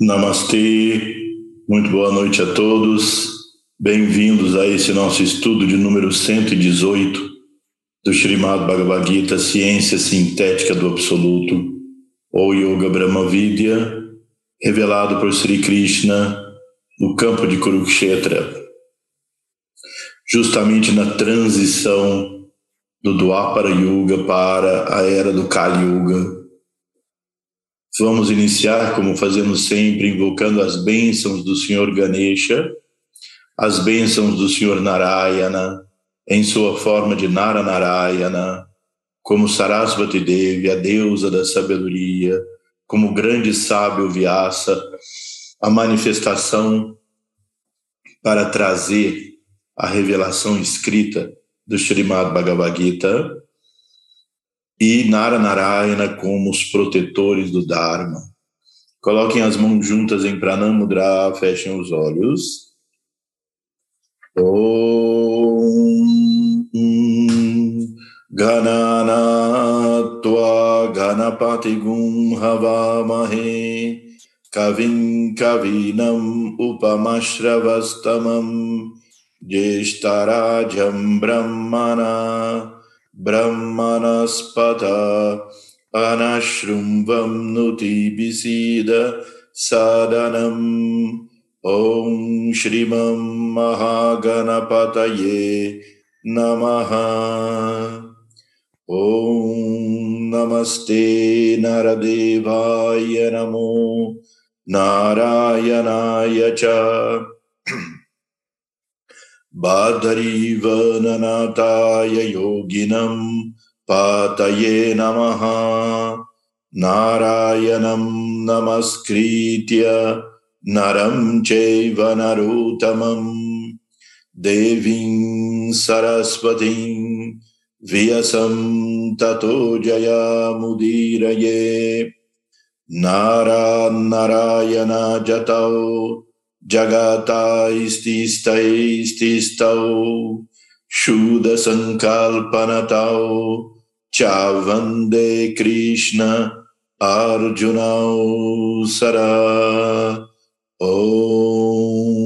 Namastê, muito boa noite a todos. Bem-vindos a esse nosso estudo de número 118 do Srimad Bhagavad Gita, Ciência Sintética do Absoluto, ou Yoga Brahma Vidya, revelado por Sri Krishna no campo de Kurukshetra, justamente na transição do Dwapara Yuga para a era do Kali Yuga Vamos iniciar, como fazemos sempre, invocando as bênçãos do Senhor Ganesha, as bênçãos do Senhor Narayana, em sua forma de Naranarayana, como Sarasvati Devi, a deusa da sabedoria, como grande sábio Vyasa, a manifestação para trazer a revelação escrita do Srimad Bhagavad Gita, e Nara Narayana como os protetores do Dharma. Coloquem as mãos juntas em Pranamudra, fechem os olhos. Om Ganana Tua Ganapati Gum Havamahe Kavin Kavinam Upamashravastamam Jeshtarajam Brahmana ब्रह्मणस्पथा अनशृम्भं नुति विसीद सादनम् ॐ श्रीमं महागणपतये नमः ॐ नमस्ते नरदेवाय नमो नारायणाय च बाधरीव नननताय योगिनम् पातये नमः। नारायणम् नमस्कृत्य नरम् चैव नरोत्तमम् देवीम् सरस्वतीम् वियसम् ततो जयामुदीरये। नारान्नरायणजतौ Jagata istista ististau Shuddha Sankalpanatau Chavande Krishna Arjuna Sara Om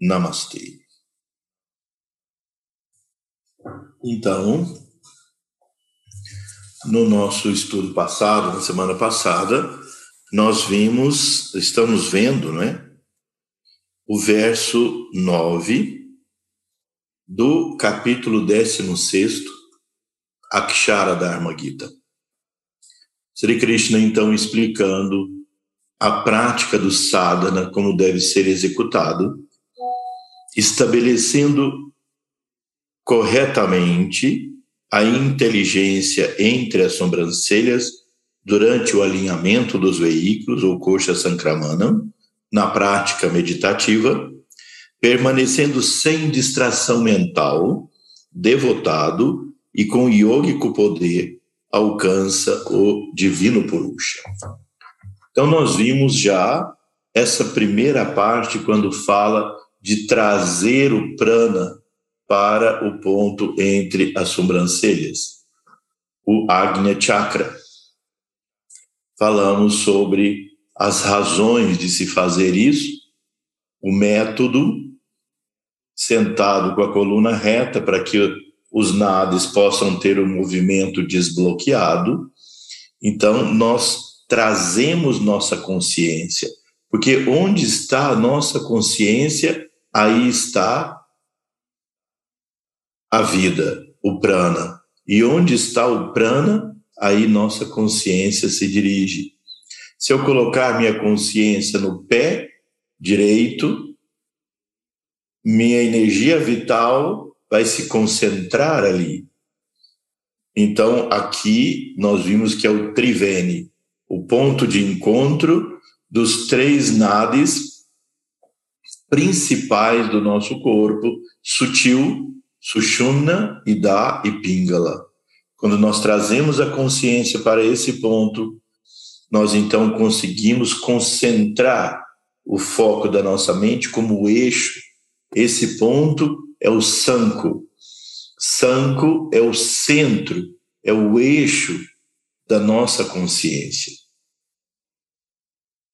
Namastê. Então, no nosso estudo passado, na semana passada, nós vimos, estamos vendo, né? O verso 9 do capítulo 16, Akshara Dharma Gita. Sri Krishna, então, explicando a prática do sadhana, como deve ser executado, estabelecendo corretamente a inteligência entre as sobrancelhas durante o alinhamento dos veículos ou coxa sankramana, na prática meditativa, permanecendo sem distração mental, devotado e com yógico poder, alcança o divino Purusha. Então, nós vimos já essa primeira parte quando fala de trazer o prana para o ponto entre as sobrancelhas, o Agnya Chakra falamos sobre as razões de se fazer isso, o método, sentado com a coluna reta para que os nades possam ter o movimento desbloqueado. Então, nós trazemos nossa consciência, porque onde está a nossa consciência, aí está a vida, o prana. E onde está o prana, aí nossa consciência se dirige. Se eu colocar minha consciência no pé direito, minha energia vital vai se concentrar ali. Então, aqui nós vimos que é o Trivene, o ponto de encontro dos três nadis principais do nosso corpo, sutil, Sushumna, Ida e Pingala. Quando nós trazemos a consciência para esse ponto, nós então conseguimos concentrar o foco da nossa mente como o eixo. Esse ponto é o sanco. Sanco é o centro, é o eixo da nossa consciência.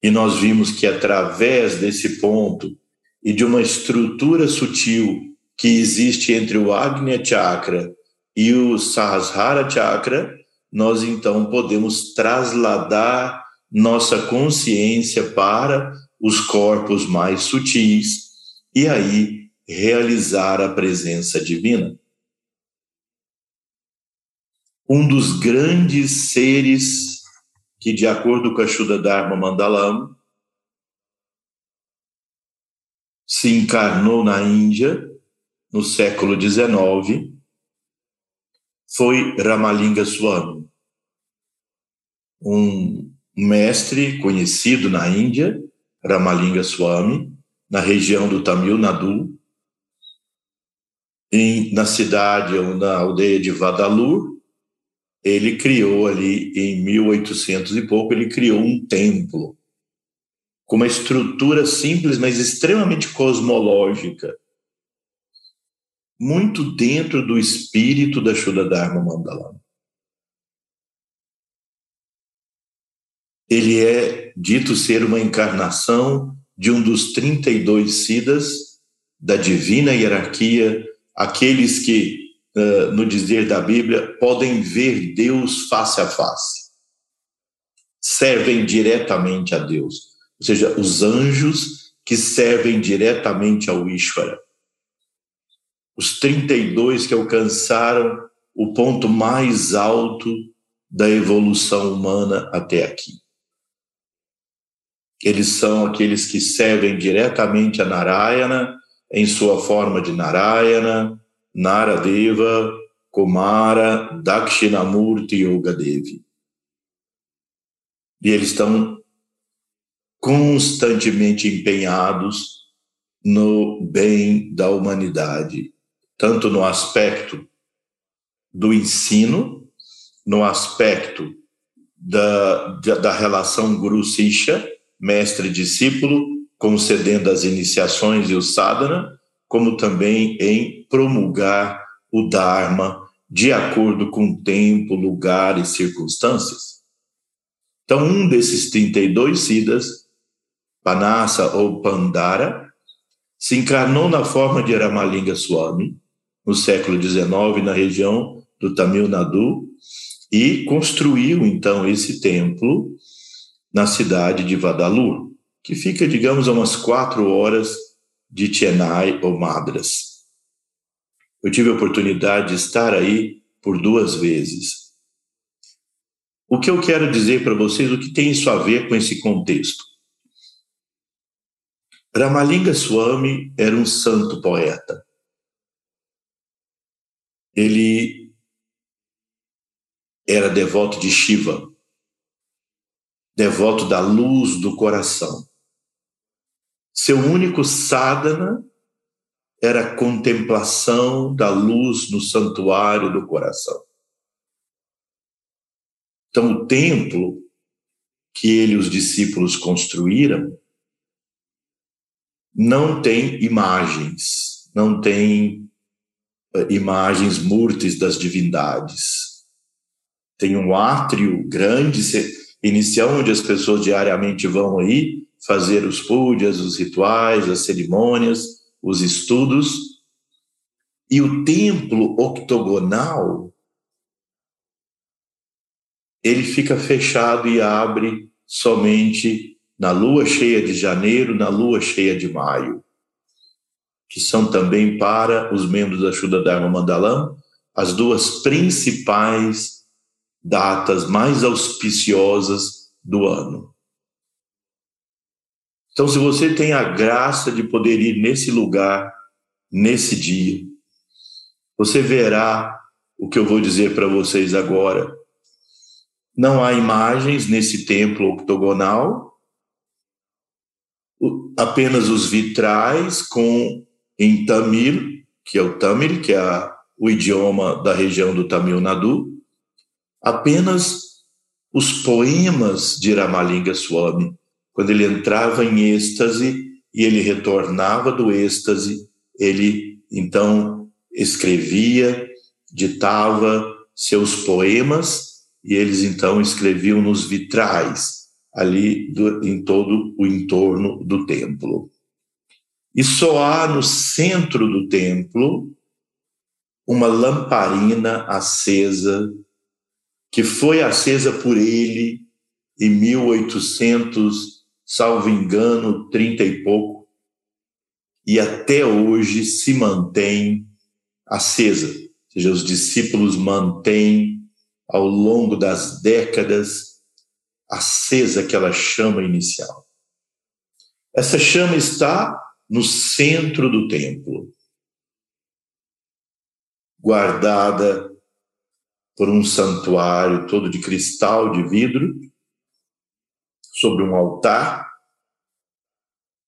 E nós vimos que através desse ponto e de uma estrutura sutil que existe entre o Agnya Chakra e o Sahasrara Chakra, nós então podemos trasladar nossa consciência para os corpos mais sutis e aí realizar a presença divina. Um dos grandes seres que, de acordo com a Shuddha Dharma Mandalam, se encarnou na Índia no século XIX foi Ramalinga Swami, um mestre conhecido na Índia, Ramalinga Swami, na região do Tamil Nadu, em, na cidade ou na aldeia de Vadalur, ele criou ali em 1800 e pouco, ele criou um templo com uma estrutura simples, mas extremamente cosmológica, muito dentro do espírito da Shuddha Dharma. Ele é dito ser uma encarnação de um dos 32 Siddhas da divina hierarquia, aqueles que, no dizer da Bíblia, podem ver Deus face a face, servem diretamente a Deus, ou seja, os anjos que servem diretamente ao Ishvara os 32 que alcançaram o ponto mais alto da evolução humana até aqui. Eles são aqueles que servem diretamente a Narayana em sua forma de Narayana, Naradeva, Kumara, Dakshinamurti e Yogadevi. E eles estão constantemente empenhados no bem da humanidade tanto no aspecto do ensino, no aspecto da, da relação guru-sisha, mestre-discípulo, concedendo as iniciações e o sadhana, como também em promulgar o Dharma de acordo com tempo, lugar e circunstâncias. Então, um desses 32 Siddhas, Panasa ou Pandara, se encarnou na forma de Ramalinga Swami, no século XIX na região do Tamil Nadu e construiu então esse templo na cidade de Vadalur, que fica, digamos, a umas quatro horas de Chennai ou Madras. Eu tive a oportunidade de estar aí por duas vezes. O que eu quero dizer para vocês, o que tem isso a ver com esse contexto? Ramalinga Swami era um santo poeta ele era devoto de Shiva, devoto da luz do coração. Seu único sadhana era a contemplação da luz no santuário do coração. Então, o templo que ele e os discípulos construíram não tem imagens, não tem imagens murtis das divindades. Tem um átrio grande inicial onde as pessoas diariamente vão aí fazer os pujas, os rituais, as cerimônias, os estudos. E o templo octogonal ele fica fechado e abre somente na lua cheia de janeiro, na lua cheia de maio que são também para os membros da Shuddha Dharma Mandalam as duas principais datas mais auspiciosas do ano. Então, se você tem a graça de poder ir nesse lugar, nesse dia, você verá o que eu vou dizer para vocês agora. Não há imagens nesse templo octogonal, apenas os vitrais com em Tamil, que é o Tamil, que é o idioma da região do Tamil Nadu, apenas os poemas de Ramalinga Swami, quando ele entrava em êxtase e ele retornava do êxtase, ele então escrevia, ditava seus poemas e eles então escreviam nos vitrais ali do, em todo o entorno do templo. E só há no centro do templo uma lamparina acesa, que foi acesa por ele em 1800, salvo engano, 30 e pouco, e até hoje se mantém acesa. Ou seja, os discípulos mantêm ao longo das décadas acesa aquela chama inicial. Essa chama está no centro do templo, guardada por um santuário todo de cristal, de vidro, sobre um altar,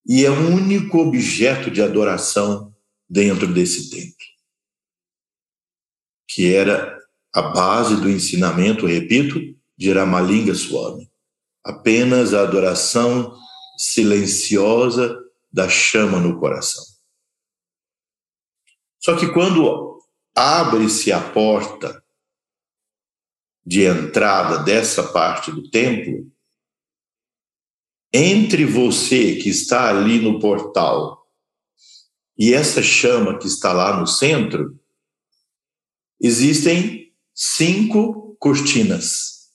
e é o único objeto de adoração dentro desse templo, que era a base do ensinamento, repito, de Ramalinga Swami. Apenas a adoração silenciosa da chama no coração. Só que quando abre-se a porta de entrada dessa parte do templo, entre você que está ali no portal e essa chama que está lá no centro, existem cinco cortinas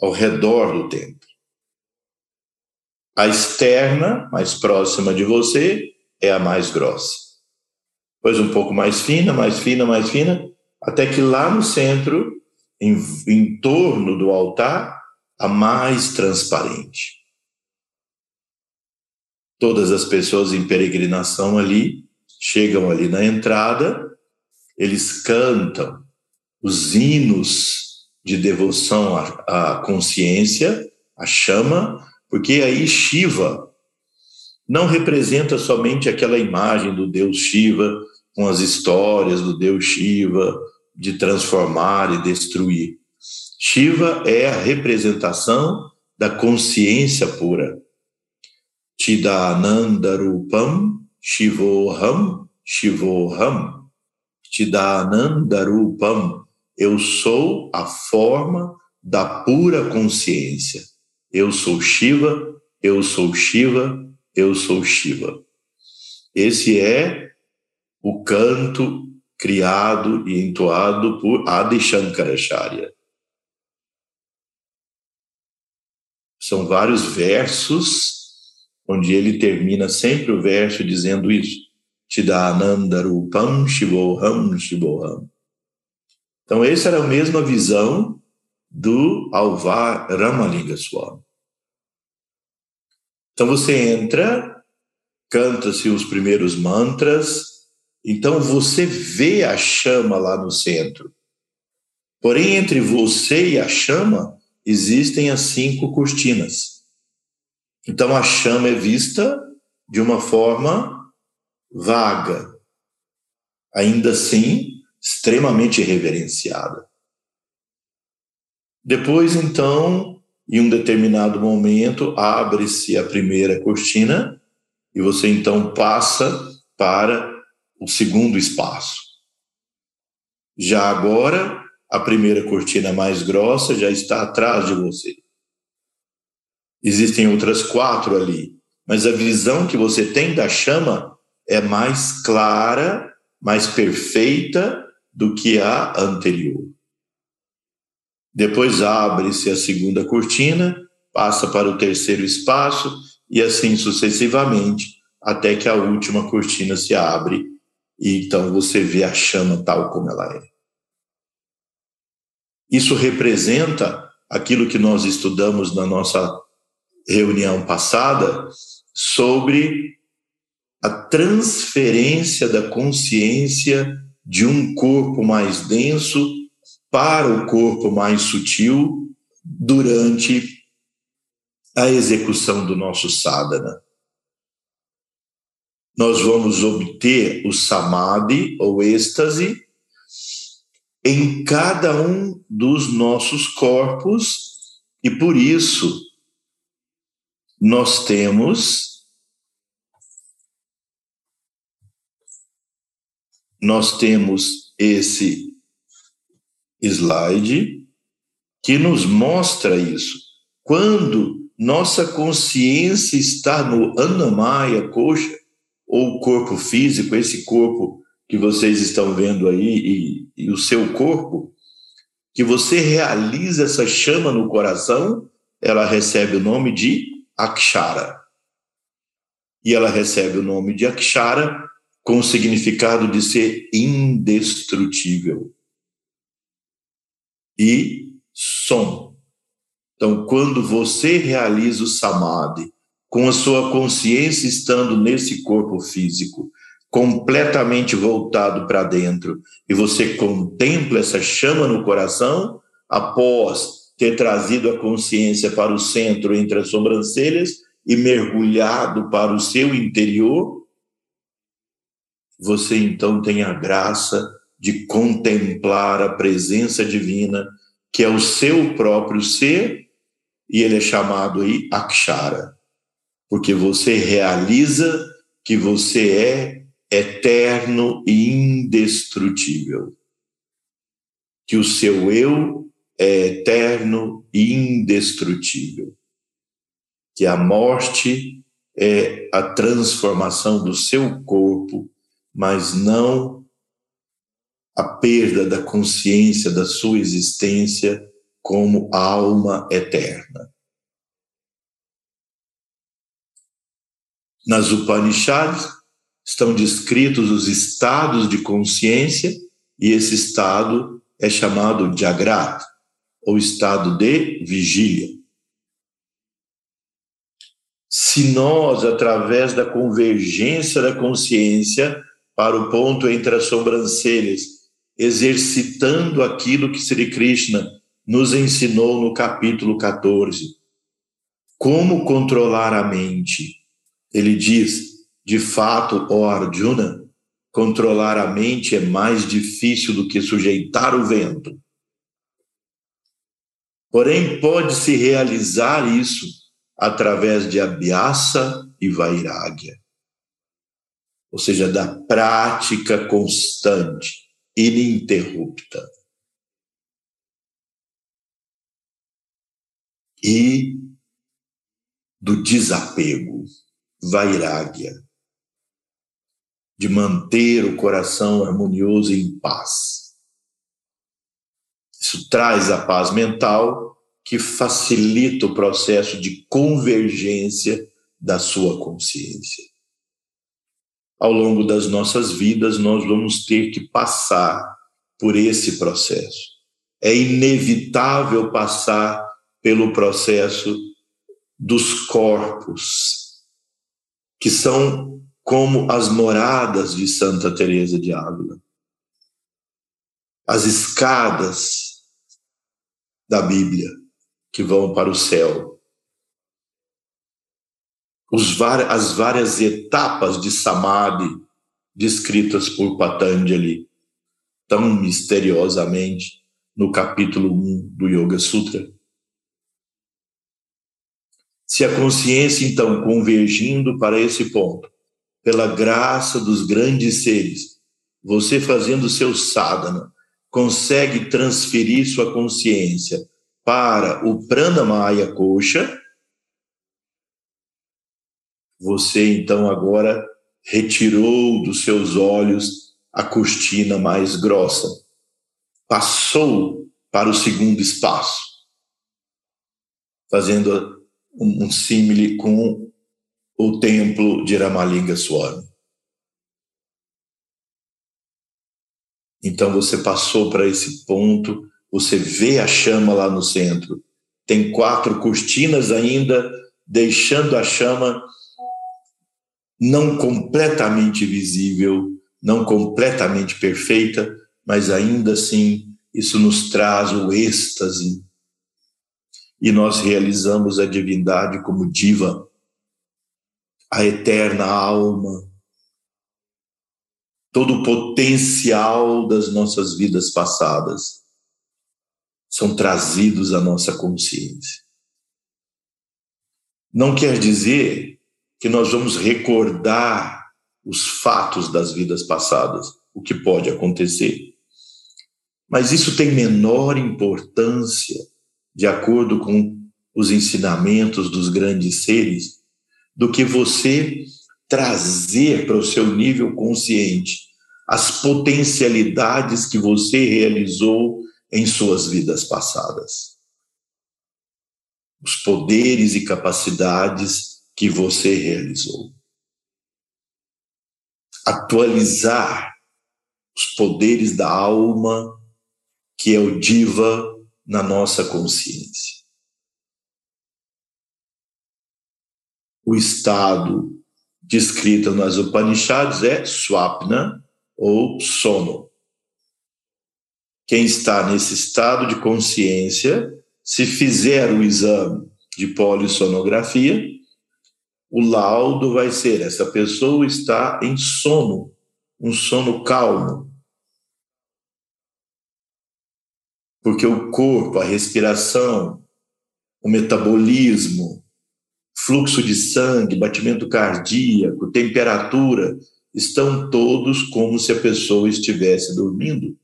ao redor do templo. A externa, mais próxima de você, é a mais grossa. Depois um pouco mais fina, mais fina, mais fina, até que lá no centro, em, em torno do altar, a mais transparente. Todas as pessoas em peregrinação ali chegam ali na entrada, eles cantam os hinos de devoção à, à consciência, à chama, porque aí Shiva não representa somente aquela imagem do Deus Shiva com as histórias do Deus Shiva de transformar e destruir. Shiva é a representação da consciência pura. Chidanandarupam Shivoham Shivoham Chidanandarupam eu sou a forma da pura consciência. Eu sou Shiva, eu sou Shiva, eu sou Shiva. Esse é o canto criado e entoado por Adi Shankaracharya. São vários versos onde ele termina sempre o verso dizendo isso. Chidananda Rupam Shivoham Shivoham. Então, essa era a mesma visão do Alvar Ramalinga Swami. Então, você entra, canta-se os primeiros mantras, então você vê a chama lá no centro. Porém, entre você e a chama existem as cinco cortinas. Então, a chama é vista de uma forma vaga. Ainda assim, extremamente reverenciada. Depois, então, em um determinado momento, abre-se a primeira cortina e você então passa para o segundo espaço. Já agora, a primeira cortina mais grossa já está atrás de você. Existem outras quatro ali, mas a visão que você tem da chama é mais clara, mais perfeita do que a anterior. Depois abre-se a segunda cortina, passa para o terceiro espaço e assim sucessivamente, até que a última cortina se abre e então você vê a chama tal como ela é. Isso representa aquilo que nós estudamos na nossa reunião passada sobre a transferência da consciência de um corpo mais denso para o corpo mais sutil durante a execução do nosso sadhana. Nós vamos obter o samadhi ou êxtase em cada um dos nossos corpos e por isso nós temos nós temos esse slide que nos mostra isso. Quando nossa consciência está no Anamaya Coxa, ou corpo físico, esse corpo que vocês estão vendo aí, e, e o seu corpo, que você realiza essa chama no coração, ela recebe o nome de Akshara. E ela recebe o nome de Akshara com o significado de ser indestrutível. E som. Então, quando você realiza o samadhi, com a sua consciência estando nesse corpo físico, completamente voltado para dentro, e você contempla essa chama no coração, após ter trazido a consciência para o centro entre as sobrancelhas e mergulhado para o seu interior, você então tem a graça de contemplar a presença divina, que é o seu próprio ser, e ele é chamado aí Akshara, porque você realiza que você é eterno e indestrutível. Que o seu eu é eterno e indestrutível. Que a morte é a transformação do seu corpo, mas não a perda da consciência da sua existência como alma eterna. Nas Upanishads, estão descritos os estados de consciência e esse estado é chamado Jagrat, ou estado de vigília. Se nós, através da convergência da consciência para o ponto entre as sobrancelhas, exercitando aquilo que Sri Krishna nos ensinou no capítulo 14, como controlar a mente. Ele diz: de fato, ó Arjuna, controlar a mente é mais difícil do que sujeitar o vento. Porém, pode-se realizar isso através de abhyasa e vairagya, ou seja, da prática constante, ininterrupta. E do desapego, vairagya de manter o coração harmonioso e em paz. Isso traz a paz mental que facilita o processo de convergência da sua consciência. Ao longo das nossas vidas, nós vamos ter que passar por esse processo. É inevitável passar pelo processo dos corpos, que são como as moradas de Santa Teresa de Ávila. As escadas da Bíblia que vão para o céu. Os, as várias etapas de Samadhi descritas por Patanjali tão misteriosamente no capítulo 1 do Yoga Sutra. Se a consciência, então, convergindo para esse ponto, pela graça dos grandes seres, você fazendo seu sadhana, consegue transferir sua consciência para o pranamaya kosha, você então agora retirou dos seus olhos a cortina mais grossa, passou para o segundo espaço, fazendo um, símile com o templo de Ramalinga Swami. Então você passou para esse ponto, você vê a chama lá no centro. Tem quatro cortinas ainda, deixando a chama não completamente visível, não completamente perfeita, mas ainda assim isso nos traz o êxtase. E nós realizamos a divindade como diva a eterna alma, todo o potencial das nossas vidas passadas são trazidos à nossa consciência. Não quer dizer que nós vamos recordar os fatos das vidas passadas, o que pode acontecer. Mas isso tem menor importância de acordo com os ensinamentos dos grandes seres, do que você trazer para o seu nível consciente as potencialidades que você realizou em suas vidas passadas. Os poderes e capacidades que você realizou. Atualizar os poderes da alma, que é o diva na nossa consciência. O estado descrito nas Upanishads é swapna ou sono. Quem está nesse estado de consciência, se fizer o exame de polissonografia, o laudo vai ser: essa pessoa está em sono, um sono calmo. Porque o corpo, a respiração, o metabolismo, fluxo de sangue, batimento cardíaco, temperatura, estão todos como se a pessoa estivesse dormindo.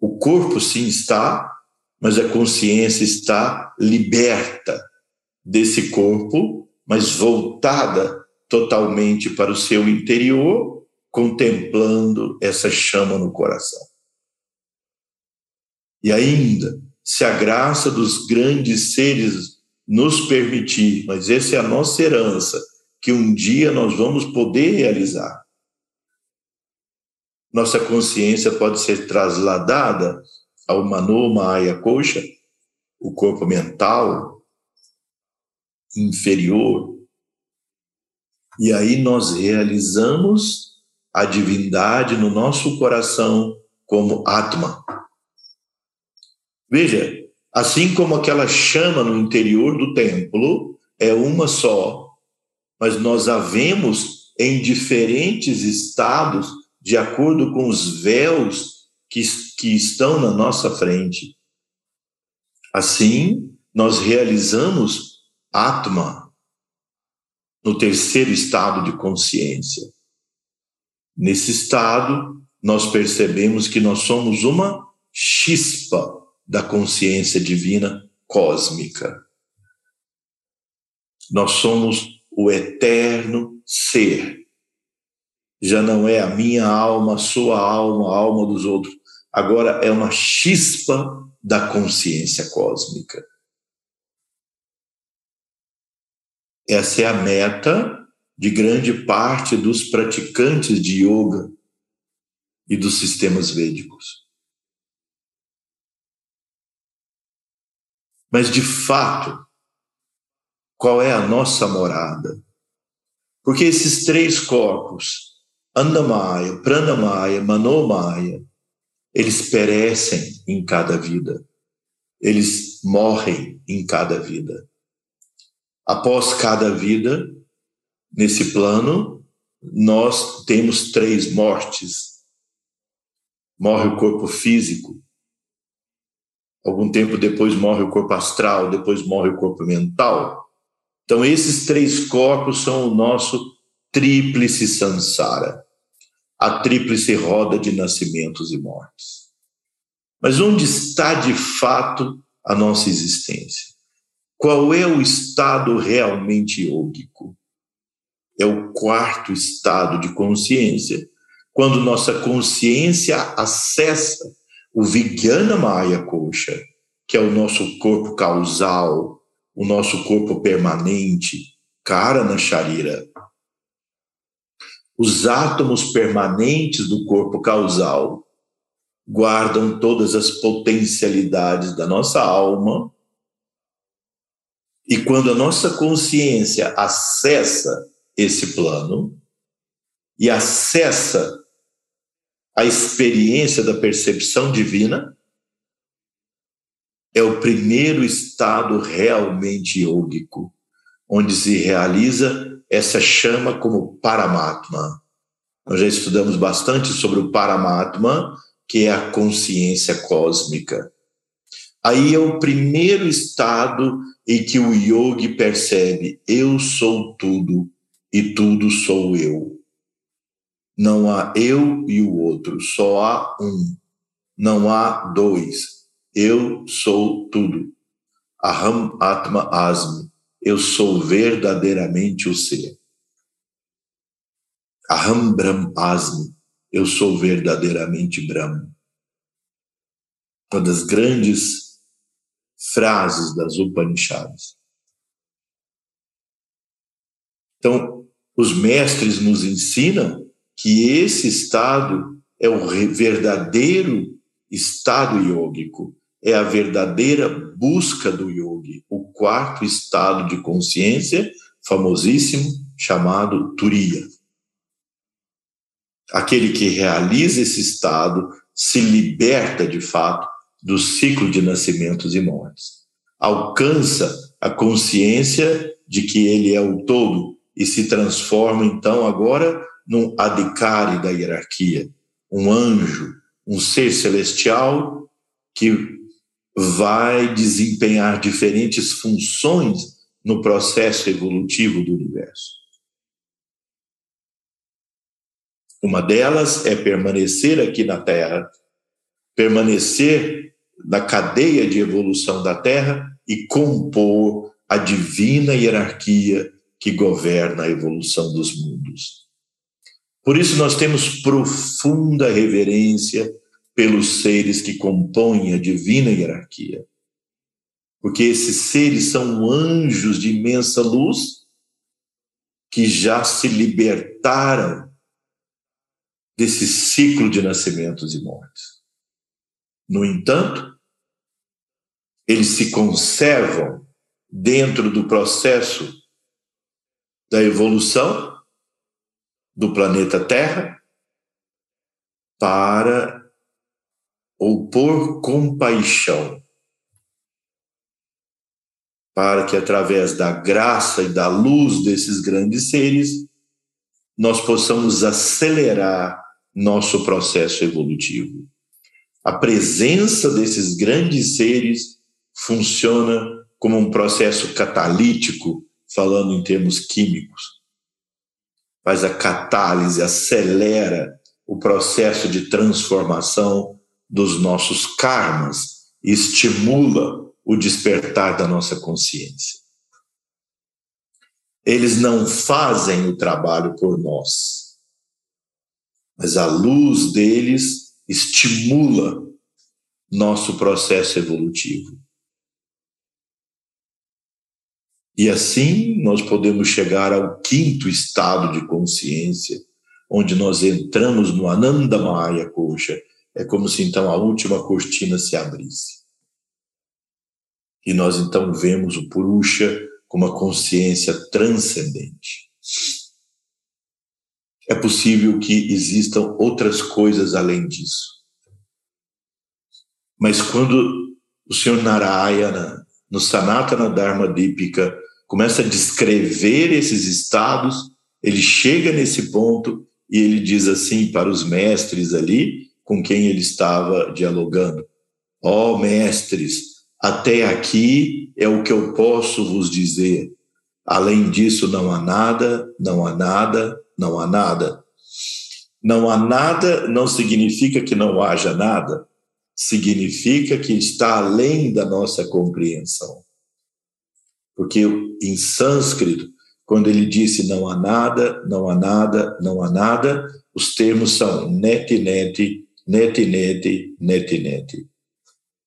O corpo sim está, mas a consciência está liberta desse corpo, mas voltada totalmente para o seu interior, contemplando essa chama no coração. E ainda, se a graça dos grandes seres nos permitir, mas essa é a nossa herança, que um dia nós vamos poder realizar. Nossa consciência pode ser trasladada ao Mano Maya Kosha, o corpo mental inferior, e aí nós realizamos a divindade no nosso coração como Atma. Veja, Assim como aquela chama no interior do templo é uma só, mas nós a vemos em diferentes estados de acordo com os véus que, que estão na nossa frente. Assim, nós realizamos Atma no terceiro estado de consciência. Nesse estado, nós percebemos que nós somos uma chispa da consciência divina cósmica. Nós somos o eterno ser. Já não é a minha alma, a sua alma, a alma dos outros. Agora é uma chispa da consciência cósmica. Essa é a meta de grande parte dos praticantes de yoga e dos sistemas védicos. Mas, de fato, qual é a nossa morada? Porque esses três corpos, Andamaya, Pranamaya, Manomaya, eles perecem em cada vida. Eles morrem em cada vida. Após cada vida, nesse plano, nós temos três mortes. Morre o corpo físico, Algum tempo depois morre o corpo astral, depois morre o corpo mental. Então, esses três corpos são o nosso tríplice samsara, a tríplice roda de nascimentos e mortes. Mas onde está de fato a nossa existência? Qual é o estado realmente yógico? É o quarto estado de consciência, quando nossa consciência acessa o Vijnana Maya Kosha, que é o nosso corpo causal, o nosso corpo permanente, Karana Sharira. Os átomos permanentes do corpo causal guardam todas as potencialidades da nossa alma. E quando a nossa consciência acessa esse plano e acessa a experiência da percepção divina é o primeiro estado realmente yógico, onde se realiza essa chama como Paramatma. Nós já estudamos bastante sobre o Paramatma, que é a consciência cósmica. Aí é o primeiro estado em que o yogi percebe: eu sou tudo e tudo sou eu. Não há eu e o outro, só há um. Não há dois. Eu sou tudo. Aham Atma Asmi, eu sou verdadeiramente o ser. Aham Brahm Asmi, eu sou verdadeiramente Brahma. Uma das grandes frases das Upanishads. Então, os mestres nos ensinam que esse estado é o verdadeiro estado yógico, é a verdadeira busca do yogi, o quarto estado de consciência, famosíssimo, chamado Turiya. Aquele que realiza esse estado se liberta de fato do ciclo de nascimentos e mortes. Alcança a consciência de que ele é o todo e se transforma então agora num adhikari da hierarquia, um anjo, um ser celestial que vai desempenhar diferentes funções no processo evolutivo do universo. Uma delas é permanecer aqui na Terra, permanecer na cadeia de evolução da Terra e compor a divina hierarquia que governa a evolução dos mundos. Por isso, nós temos profunda reverência pelos seres que compõem a divina hierarquia. Porque esses seres são anjos de imensa luz que já se libertaram desse ciclo de nascimentos e mortes. No entanto, eles se conservam dentro do processo da evolução do planeta Terra para ou por compaixão, para que através da graça e da luz desses grandes seres nós possamos acelerar nosso processo evolutivo. A presença desses grandes seres funciona como um processo catalítico falando em termos químicos. Faz a catálise, acelera o processo de transformação dos nossos karmas, estimula o despertar da nossa consciência. Eles não fazem o trabalho por nós, mas a luz deles estimula nosso processo evolutivo. E assim nós podemos chegar ao quinto estado de consciência, onde nós entramos no Ananda Maya Kosha. É como se então a última cortina se abrisse. E nós então vemos o Purusha com uma consciência transcendente. É possível que existam outras coisas além disso. Mas quando o Senhor Narayana, no Sanatana Dharma Dipika, começa a descrever esses estados, ele chega nesse ponto e ele diz assim para os mestres ali com quem ele estava dialogando: Ó oh, mestres, até aqui é o que eu posso vos dizer. Além disso, não há nada, não há nada, não há nada. Não há nada não significa que não haja nada, significa que está além da nossa compreensão. Porque em sânscrito, quando ele disse não há nada, não há nada, não há nada, os termos são neti neti, neti neti, neti neti.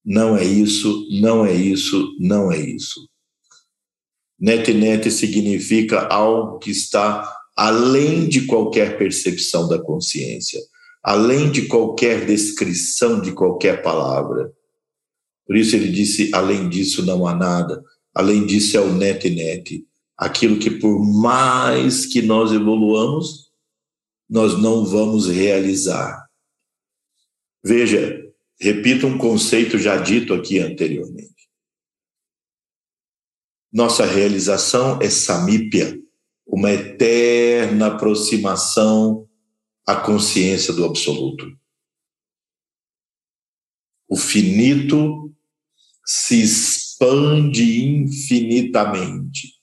Não é isso, não é isso, não é isso. Neti neti significa algo que está além de qualquer percepção da consciência, além de qualquer descrição de qualquer palavra. Por isso ele disse: além disso não há nada. Além disso, é o net-net, aquilo que por mais que nós evoluamos, nós não vamos realizar. Veja, repito um conceito já dito aqui anteriormente. Nossa realização é samípia, uma eterna aproximação à consciência do absoluto. O finito se expande infinitamente,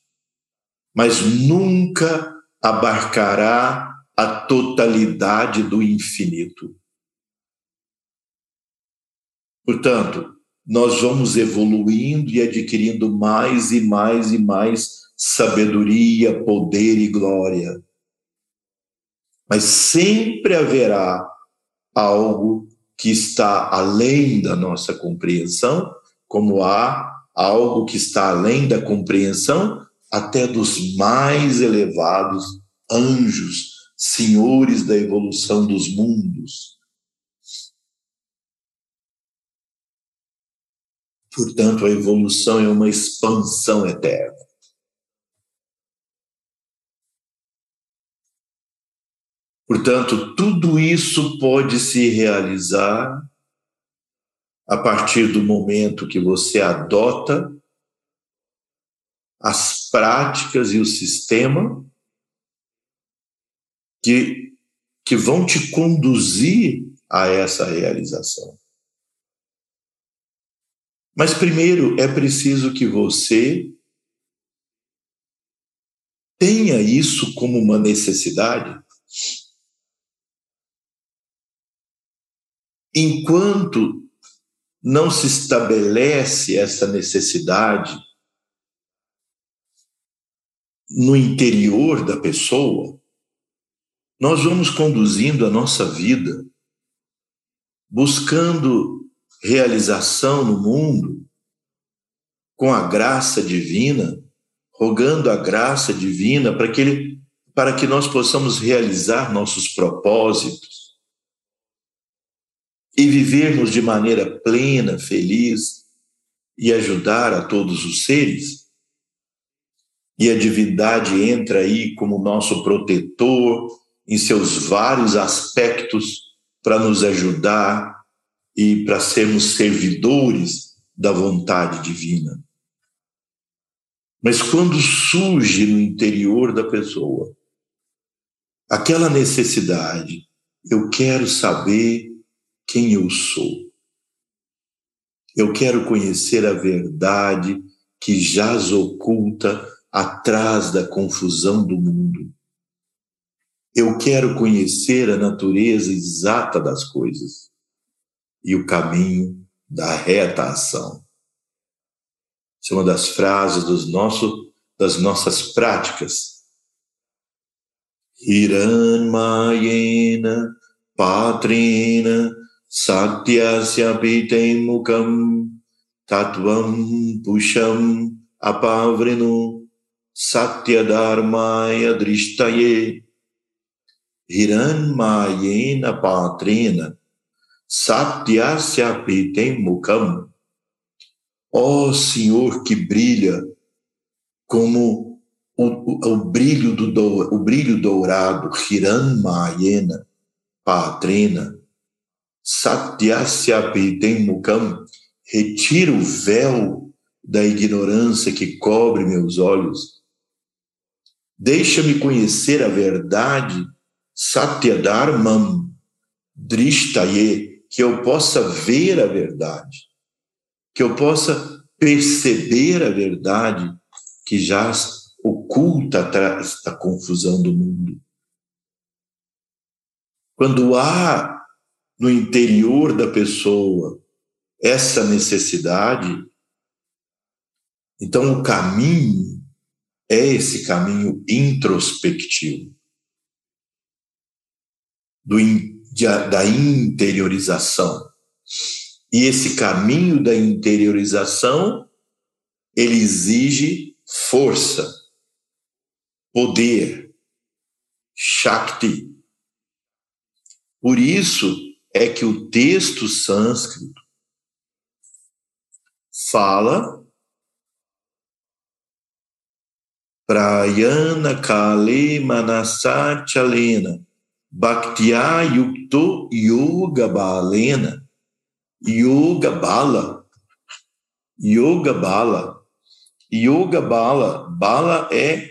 mas nunca abarcará a totalidade do infinito. Portanto, nós vamos evoluindo e adquirindo mais e mais e mais sabedoria, poder e glória. Mas sempre haverá algo que está além da nossa compreensão, como há algo que está além da compreensão até dos mais elevados anjos, senhores da evolução dos mundos. Portanto, a evolução é uma expansão eterna. Portanto, tudo isso pode se realizar a partir do momento que você adota as práticas e o sistema que, que vão te conduzir a essa realização. Mas primeiro é preciso que você tenha isso como uma necessidade. Enquanto não se estabelece essa necessidade no interior da pessoa, nós vamos conduzindo a nossa vida buscando realização no mundo com a graça divina, rogando a graça divina para que ele para que nós possamos realizar nossos propósitos e vivermos de maneira plena, feliz e ajudar a todos os seres. E a divindade entra aí como nosso protetor em seus vários aspectos para nos ajudar e para sermos servidores da vontade divina. Mas quando surge no interior da pessoa aquela necessidade, eu quero saber quem eu sou. Eu quero conhecer a verdade que jaz oculta atrás da confusão do mundo. Eu quero conhecer a natureza exata das coisas e o caminho da reta ação. Essa é uma das frases dos nosso, das nossas práticas. Hiranmayena patrina satyasya mukam tatvam pusham apavrinu satyadharmaya drishtaye Hiranmayena patrina Satyasya Pitem Mukam. Ó Senhor que brilha como o, o, o brilho do o brilho dourado, Hiranmayena, Patrina, Satyasya Pitem Mukam, retira o véu da ignorância que cobre meus olhos. Deixa-me conhecer a verdade, Satyadharmam, Drishtaye, que eu possa ver a verdade, que eu possa perceber a verdade que já oculta atrás da confusão do mundo. Quando há no interior da pessoa essa necessidade, então o caminho é esse caminho introspectivo do de, da interiorização. E esse caminho da interiorização, ele exige força, poder, Shakti. Por isso é que o texto sânscrito fala Prayana Kale Manasachalena Bhaktya Yukto Yoga Balena, Yoga Bala, Yoga Bala, Yoga Bala, Bala é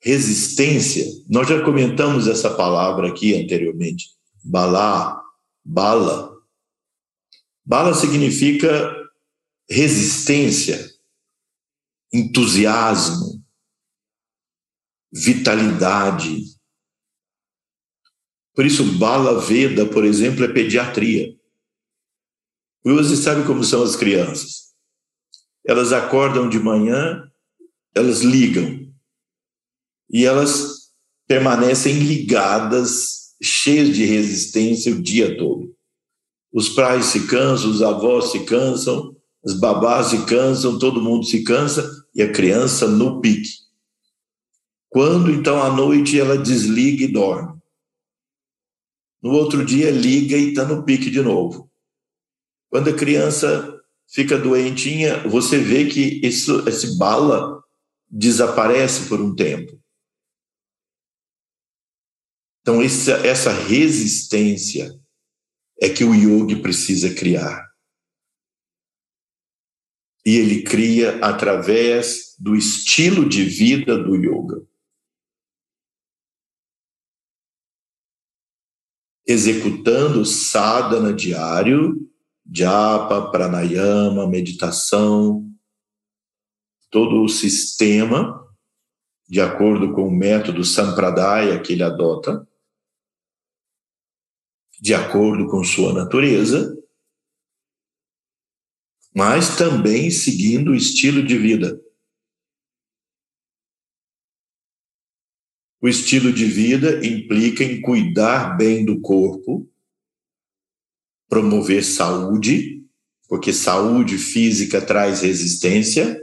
resistência. Nós já comentamos essa palavra aqui anteriormente. Bala, Bala. Bala significa resistência, entusiasmo, vitalidade, por isso, Bala Veda, por exemplo, é pediatria. Você sabe como são as crianças. Elas acordam de manhã, elas ligam. E elas permanecem ligadas, cheias de resistência o dia todo. Os pais se cansam, os avós se cansam, as babás se cansam, todo mundo se cansa e a criança no pique. Quando então à noite ela desliga e dorme. No outro dia liga e está no pique de novo. Quando a criança fica doentinha, você vê que esse bala desaparece por um tempo. Então, essa, resistência é que o yogi precisa criar. E ele cria através do estilo de vida do yoga. Executando sadhana diário, japa, pranayama, meditação, todo o sistema, de acordo com o método Sampradaya que ele adota, de acordo com sua natureza, mas também seguindo o estilo de vida. O estilo de vida implica em cuidar bem do corpo, promover saúde, porque saúde física traz resistência,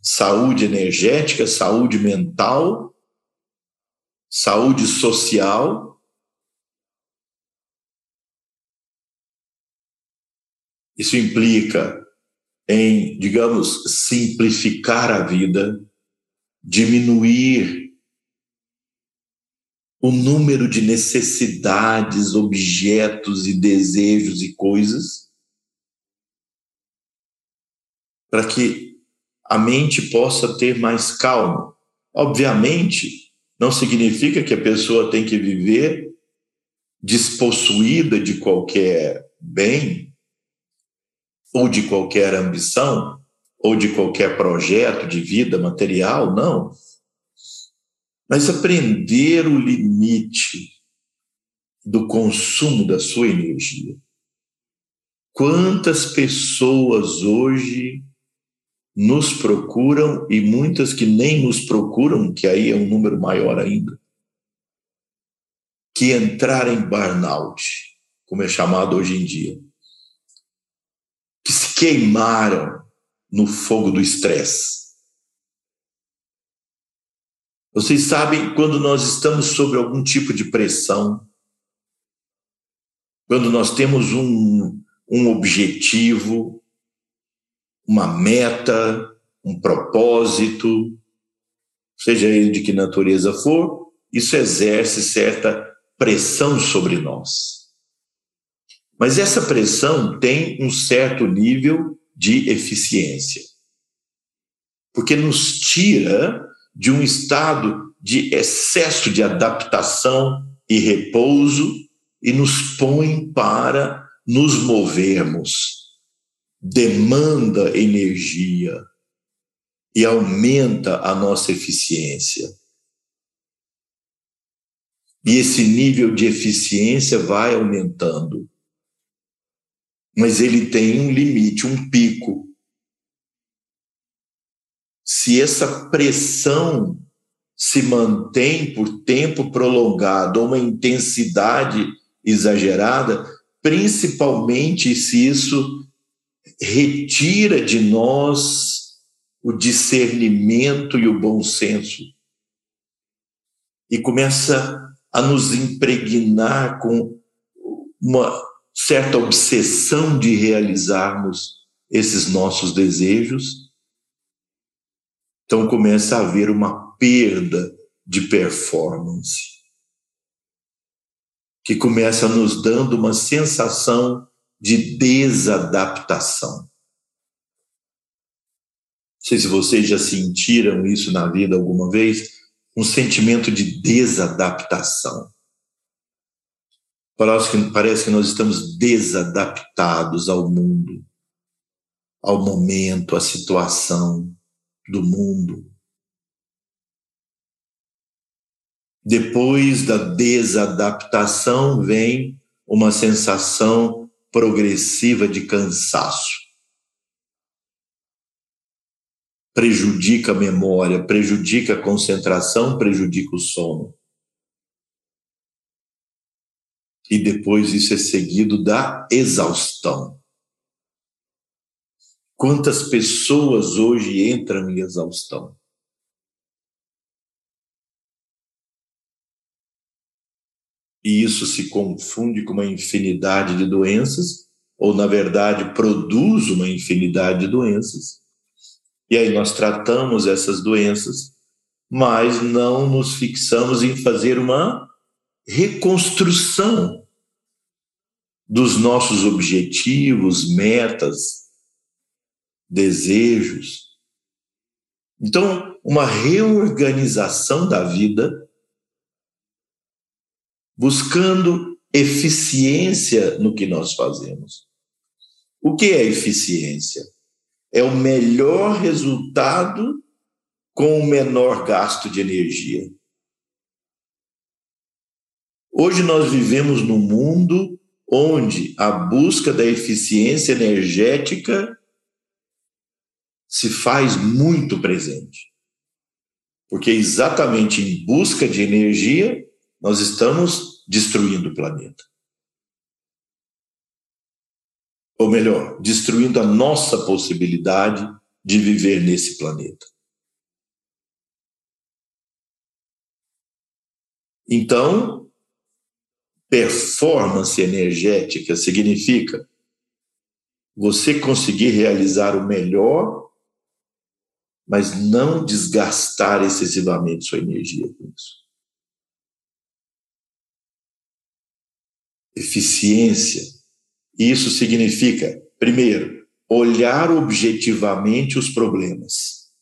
saúde energética, saúde mental, saúde social, Isso implica em, digamos, simplificar a vida, diminuir o número de necessidades, objetos e desejos e coisas, para que a mente possa ter mais calma. Obviamente, não significa que a pessoa tem que viver despossuída de qualquer bem, ou de qualquer ambição, ou de qualquer projeto de vida material, não. Mas aprender o limite do consumo da sua energia. Quantas pessoas hoje nos procuram e muitas que nem nos procuram, que aí é um número maior ainda, que entraram em burnout, como é chamado hoje em dia queimaram no fogo do estresse. Vocês sabem quando nós estamos sob algum tipo de pressão, quando nós temos um, um objetivo, uma meta, um propósito, seja ele de que natureza for, isso exerce certa pressão sobre nós. Mas essa pressão tem um certo nível de eficiência, porque nos tira de um estado de excesso de adaptação e repouso e nos põe para nos movermos. Demanda energia e aumenta a nossa eficiência. E esse nível de eficiência vai aumentando mas ele tem um limite, um pico. Se essa pressão se mantém por tempo prolongado, uma intensidade exagerada, principalmente se isso retira de nós o discernimento e o bom senso e começa a nos impregnar com uma certa obsessão de realizarmos esses nossos desejos, então começa a haver uma perda de performance, que começa nos dando uma sensação de desadaptação. Não sei se vocês já sentiram isso na vida alguma vez, um sentimento de desadaptação. Parece que, parece que nós estamos desadaptados ao mundo, ao momento, à situação do mundo. Depois da desadaptação vem uma sensação, progressiva de cansaço. Prejudica a memória, prejudica a concentração, prejudica o sono. E depois isso é seguido da exaustão. Quantas pessoas hoje entram em exaustão? e isso se confunde com uma infinidade de doenças, ou na verdade produz uma infinidade de doenças. E aí nós tratamos essas doenças, mas não nos fixamos em fazer uma reconstrução dos nossos objetivos, metas, desejos. Então, uma reorganização da vida buscando eficiência no que nós fazemos. O que é eficiência? É o melhor resultado com o menor gasto de energia. Hoje nós vivemos num mundo onde a busca da eficiência energética se faz muito presente. Porque exatamente em busca de energia nós estamos destruindo o planeta. Ou melhor, destruindo a nossa possibilidade de viver nesse planeta. Então, performance energética significa você conseguir realizar o melhor, mas não desgastar excessivamente sua energia com isso. eficiência. Isso significa, primeiro, olhar objetivamente os problemas.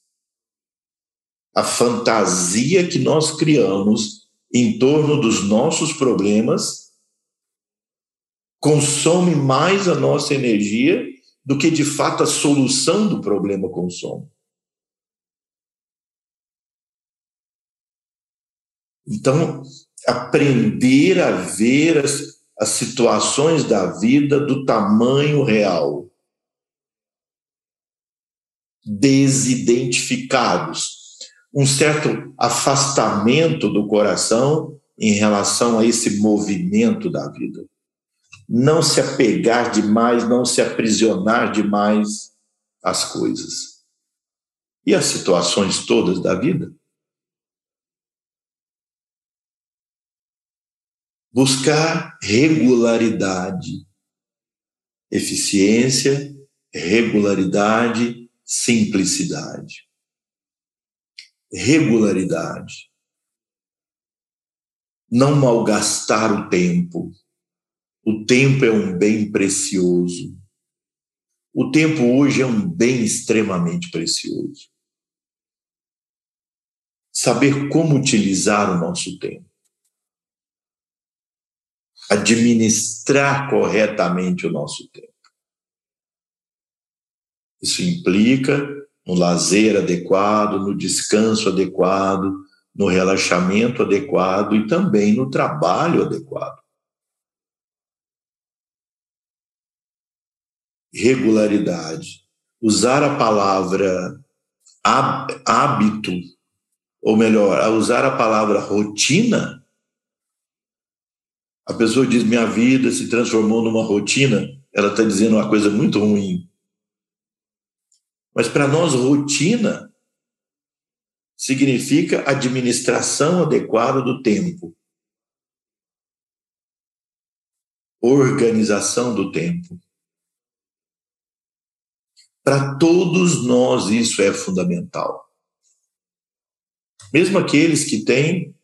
A fantasia que nós criamos em torno dos nossos problemas consome mais a nossa energia do que de fato a solução do problema consome. Então, aprender a ver as, as situações da vida do tamanho real. Desidentificados. Um certo afastamento do coração em relação a esse movimento da vida. Não se apegar demais, não se aprisionar demais às coisas. E as situações todas da vida? buscar regularidade, eficiência, regularidade, simplicidade. Regularidade. Não malgastar o tempo. O tempo é um bem precioso. O tempo hoje é um bem extremamente precioso. Saber como utilizar o nosso tempo administrar corretamente o nosso tempo. Isso implica no lazer adequado, no descanso adequado, no relaxamento adequado e também no trabalho adequado. Regularidade. Usar a palavra hábito, ou melhor, usar a palavra rotina a pessoa diz: minha vida se transformou numa rotina, ela está dizendo uma coisa muito ruim. Mas para nós, rotina significa administração adequada do tempo, organização do tempo. Para todos nós, isso é fundamental. Mesmo aqueles que têm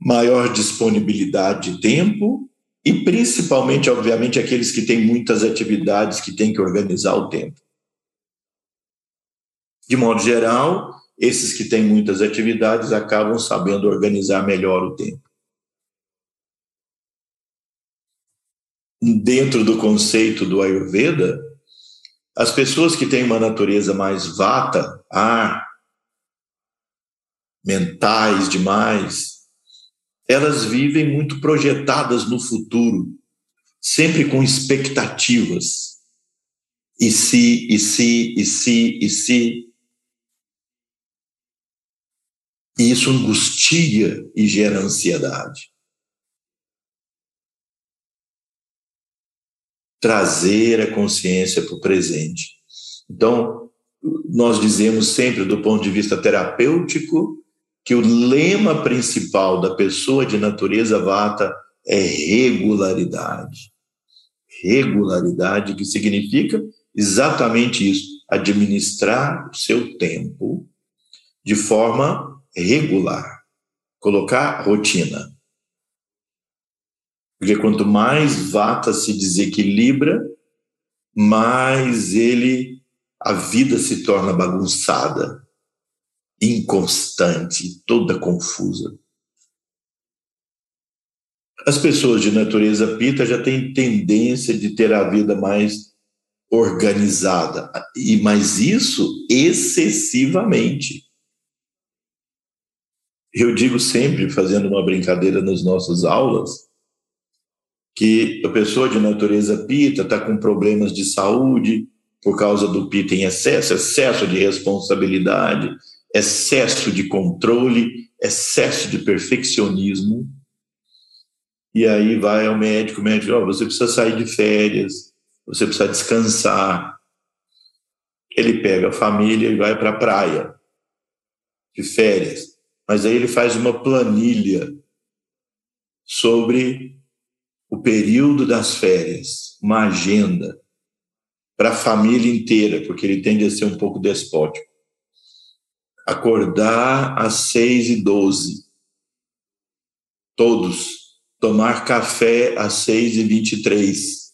maior disponibilidade de tempo e principalmente, obviamente, aqueles que têm muitas atividades que têm que organizar o tempo. De modo geral, esses que têm muitas atividades acabam sabendo organizar melhor o tempo. Dentro do conceito do Ayurveda, as pessoas que têm uma natureza mais vata, ar, mentais demais, elas vivem muito projetadas no futuro, sempre com expectativas. E se, e se, e se, e se. E isso angustia e gera ansiedade. Trazer a consciência para o presente. Então, nós dizemos sempre, do ponto de vista terapêutico, que o lema principal da pessoa de natureza vata é regularidade. Regularidade, que significa exatamente isso: administrar o seu tempo de forma regular, colocar rotina. Porque quanto mais vata se desequilibra, mais ele a vida se torna bagunçada, inconstante, toda confusa. As pessoas de natureza pita já têm tendência de ter a vida mais organizada, e mas isso excessivamente. Eu digo sempre, fazendo uma brincadeira nas nossas aulas, que a pessoa de natureza pita está com problemas de saúde por causa do pita em excesso, excesso de responsabilidade, excesso de controle, excesso de perfeccionismo. E aí vai ao médico, o médico, oh, você precisa sair de férias, você precisa descansar. Ele pega a família e vai para a praia de férias. Mas aí ele faz uma planilha sobre o período das férias, uma agenda para a família inteira, porque ele tende a ser um pouco despótico. Acordar às seis e doze, todos. Tomar café às seis e vinte e três,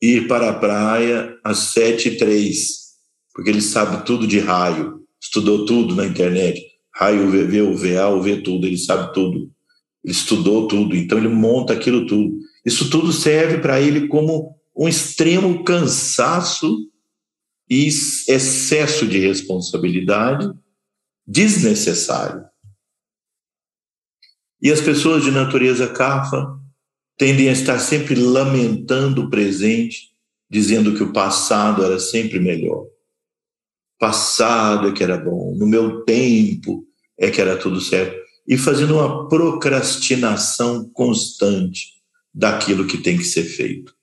ir para a praia às sete e três, porque ele sabe tudo de raio, estudou tudo na internet, raio UVV, UVA, UV tudo, ele sabe tudo, ele estudou tudo, então ele monta aquilo tudo. Isso tudo serve para ele como um extremo cansaço e excesso de responsabilidade desnecessário. E as pessoas de natureza cafa tendem a estar sempre lamentando o presente, dizendo que o passado era sempre melhor. Passado é que era bom, no meu tempo é que era tudo certo. E fazendo uma procrastinação constante daquilo que tem que ser feito.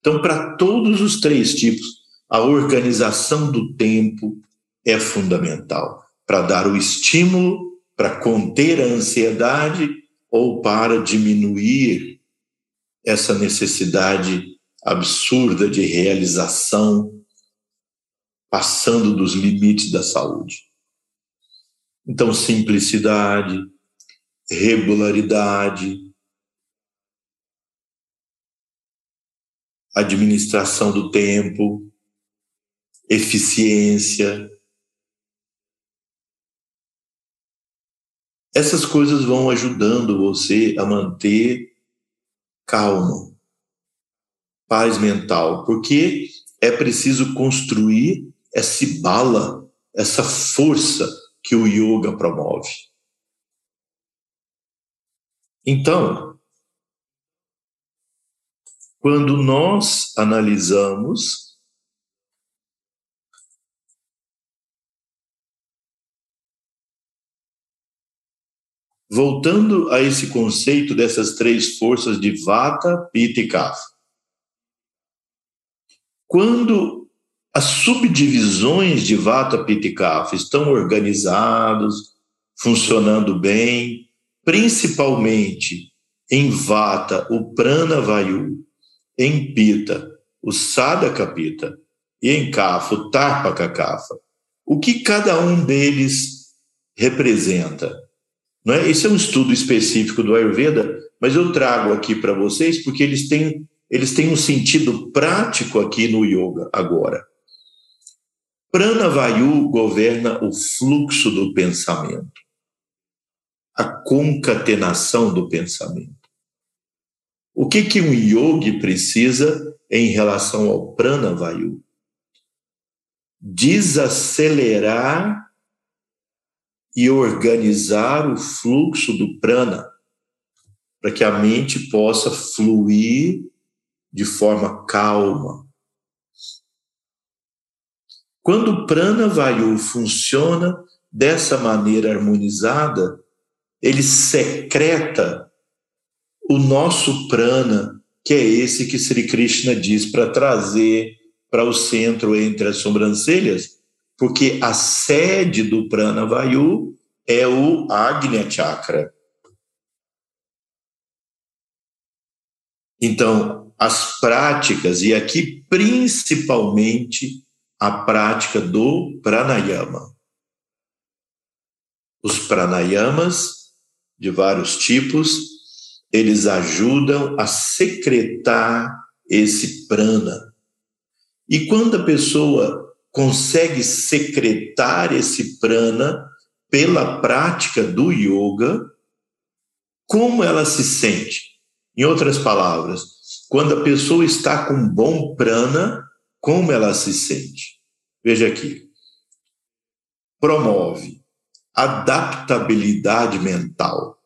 Então, para todos os três tipos, a organização do tempo é fundamental para dar o estímulo para conter a ansiedade ou para diminuir essa necessidade absurda de realização, passando dos limites da saúde. Então, simplicidade, regularidade, administração do tempo, eficiência, Essas coisas vão ajudando você a manter calmo, paz mental, porque é preciso construir essa bala, essa força que o yoga promove. Então, quando nós analisamos Voltando a esse conceito dessas três forças de Vata, Pitta e Kapha. Quando as subdivisões de Vata, Pitta e Kapha estão organizados, funcionando bem, principalmente em Vata, o Prana Vayu, em Pitta, o Sadaka Pitta, e em Kapha, o Tarpaka Kapha. O que cada um deles representa? Não é? Esse é um estudo específico do Ayurveda, mas eu trago aqui para vocês porque eles têm, eles têm um sentido prático aqui no yoga agora. Pranavayu governa o fluxo do pensamento, a concatenação do pensamento. O que, que um yogi precisa em relação ao Pranavayu? Desacelerar e organizar o fluxo do prana. para que a mente possa fluir de forma calma. Quando o prana vayu funciona dessa maneira harmonizada, ele secreta o nosso prana, que é esse que Sri Krishna diz para trazer para o centro entre as sobrancelhas, porque a sede do prana vayu é o Agnya Chakra. Então, as práticas, e aqui principalmente a prática do pranayama. Os pranayamas, de vários tipos, eles ajudam a secretar esse prana. E quando a pessoa consegue secretar esse prana pela prática do yoga, como ela se sente? Em outras palavras, quando a pessoa está com bom prana, como ela se sente? Veja aqui. Promove adaptabilidade mental.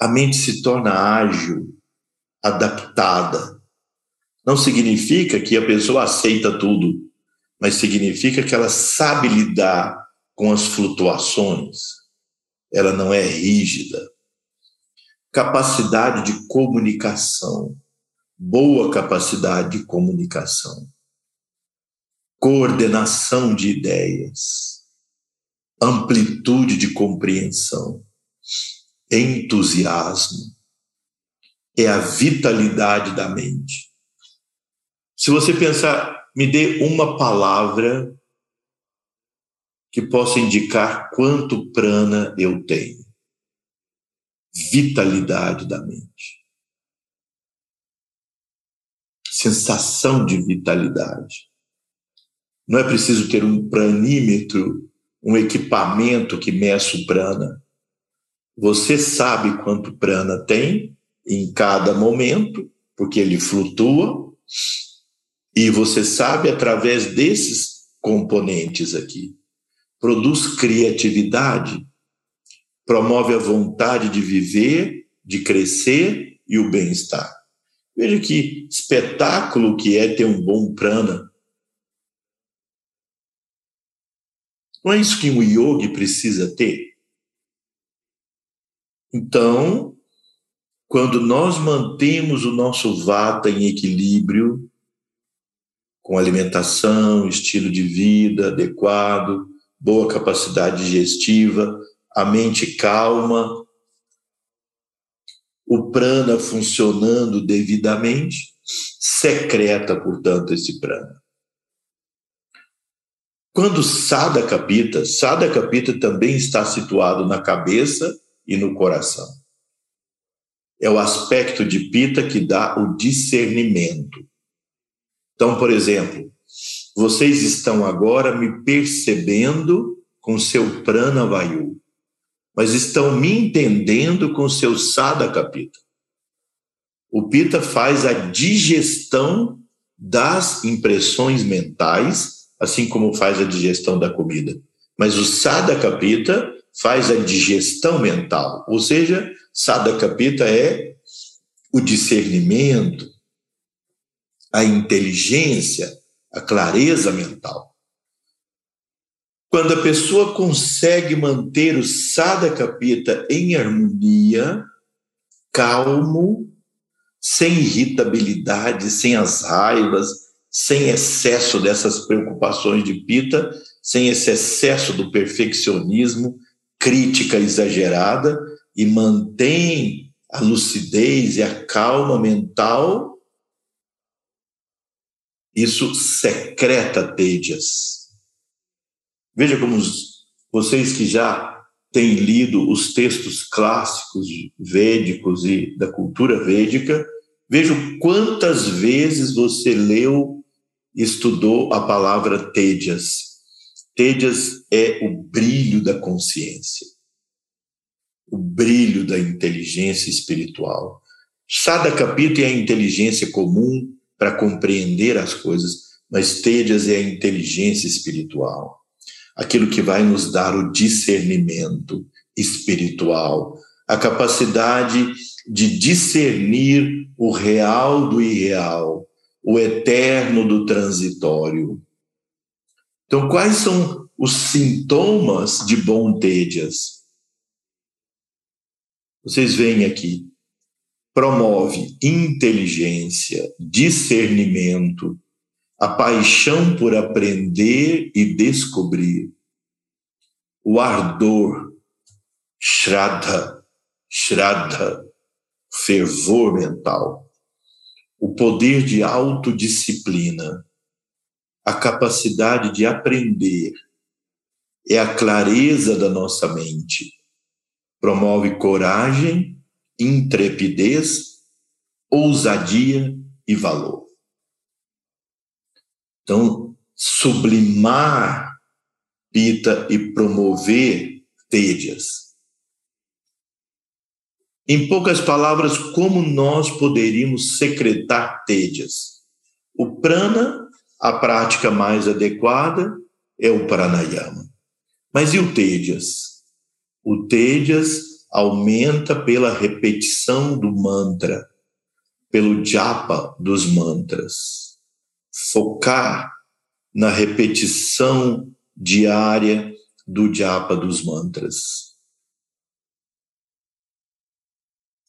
A mente se torna ágil, adaptada. Não significa que a pessoa aceita tudo, mas significa que ela sabe lidar com as flutuações. Ela não é rígida capacidade de comunicação, boa capacidade de comunicação, coordenação de ideias, amplitude de compreensão, entusiasmo, é a vitalidade da mente. Se você pensar, me dê uma palavra que possa indicar quanto prana eu tenho vitalidade da mente. Sensação de vitalidade. Não é preciso ter um pranímetro, um equipamento que meça o prana. Você sabe quanto prana tem em cada momento, porque ele flutua, e você sabe através desses componentes aqui. Produz criatividade, promove a vontade de viver, de crescer e o bem-estar. Veja que espetáculo que é ter um bom prana. Não é isso que um yogi precisa ter? Então, quando nós mantemos o nosso vata em equilíbrio, com alimentação, estilo de vida adequado, boa capacidade digestiva, a mente calma, o prana funcionando devidamente, secreta, portanto, esse prana. Quando Sada capita, Sada capita também está situado na cabeça e no coração. É o aspecto de Pita que dá o discernimento. Então, por exemplo, vocês estão agora me percebendo com seu prana vayu mas estão me entendendo com seu sadaka pita. O pita faz a digestão das impressões mentais, assim como faz a digestão da comida. Mas o sadaka pita faz a digestão mental, ou seja, sadaka pita é o discernimento, a inteligência, a clareza mental. Quando a pessoa consegue manter o sadaka pita em harmonia, calmo, sem irritabilidade, sem as raivas, sem excesso dessas preocupações de pita, sem esse excesso do perfeccionismo, crítica exagerada e mantém a lucidez e a calma mental, isso secreta tejas Veja como os, vocês que já têm lido os textos clássicos védicos e da cultura védica, vejam quantas vezes você leu, estudou a palavra Tejas. Tejas é o brilho da consciência, o brilho da inteligência espiritual. Sadakapita é a inteligência comum para compreender as coisas, mas Tejas é a inteligência espiritual aquilo que vai nos dar o discernimento espiritual, a capacidade de discernir o real do irreal, o eterno do transitório. Então, quais são os sintomas de bom Tédias? Vocês veem aqui. Promove inteligência, discernimento, a paixão por aprender e descobrir, o ardor, shraddha, shraddha, fervor mental, o poder de autodisciplina, a capacidade de aprender, é a clareza da nossa mente. Promove coragem, intrepidez, ousadia e valor. Então, sublimar Pita e promover Tédias. Em poucas palavras, como nós poderíamos secretar Tédias? O prana, a prática mais adequada, é o pranayama. Mas e o Tédias? O Tédias aumenta pela repetição do mantra, pelo japa dos mantras focar na repetição diária do japa dos mantras.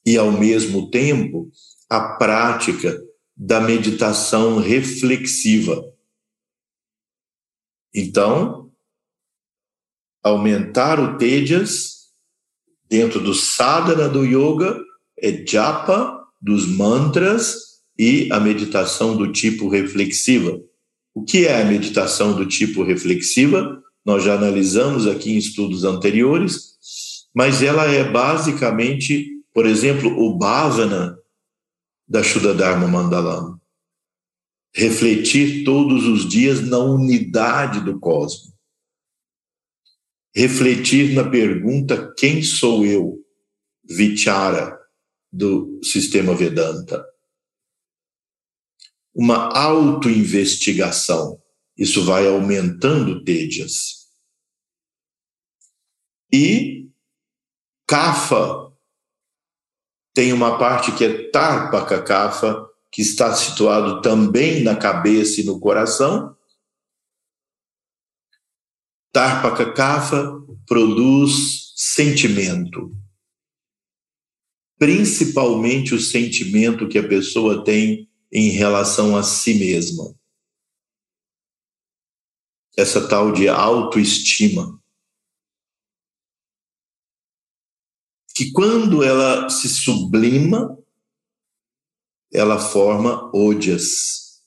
E, ao mesmo tempo, a prática da meditação reflexiva. Então, aumentar o tejas dentro do sadhana do yoga é japa dos mantras e a meditação do tipo reflexiva. O que é a meditação do tipo reflexiva? Nós já analisamos aqui em estudos anteriores, mas ela é basicamente, por exemplo, o bhavana da Shuddha Dharma Mandalama. Refletir todos os dias na unidade do cosmos. Refletir na pergunta: quem sou eu? Vichara, do sistema Vedanta uma autoinvestigação. Isso vai aumentando tédias. E Kafa tem uma parte que é Tarpaka Kafa, que está situado também na cabeça e no coração. Tarpaka Kafa produz sentimento, principalmente o sentimento que a pessoa tem em relação a si mesma. Essa tal de autoestima. Que quando ela se sublima, ela forma odias.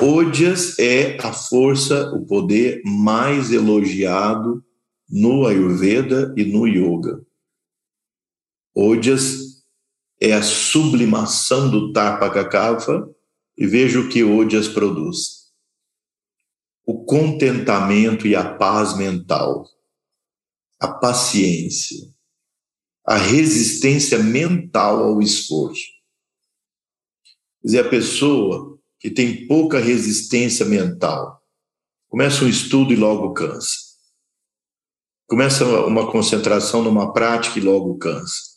Odias é a força, o poder mais elogiado no Ayurveda e no Yoga. Odias é a sublimação do Tapakakava e veja o que Odias produz. O contentamento e a paz mental, a paciência, a resistência mental ao esforço. Quer dizer, a pessoa que tem pouca resistência mental começa um estudo e logo cansa. Começa uma concentração numa prática e logo cansa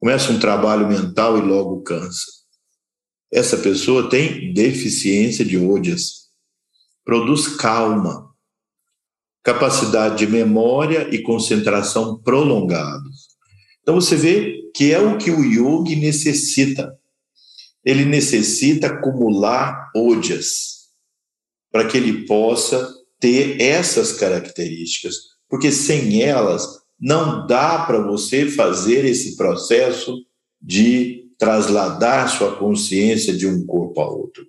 começa um trabalho mental e logo cansa. Essa pessoa tem deficiência de odias, produz calma, capacidade de memória e concentração prolongados. Então você vê que é o que o yogi necessita. Ele necessita acumular odias para que ele possa ter essas características, porque sem elas não dá para você fazer esse processo de trasladar sua consciência de um corpo a outro.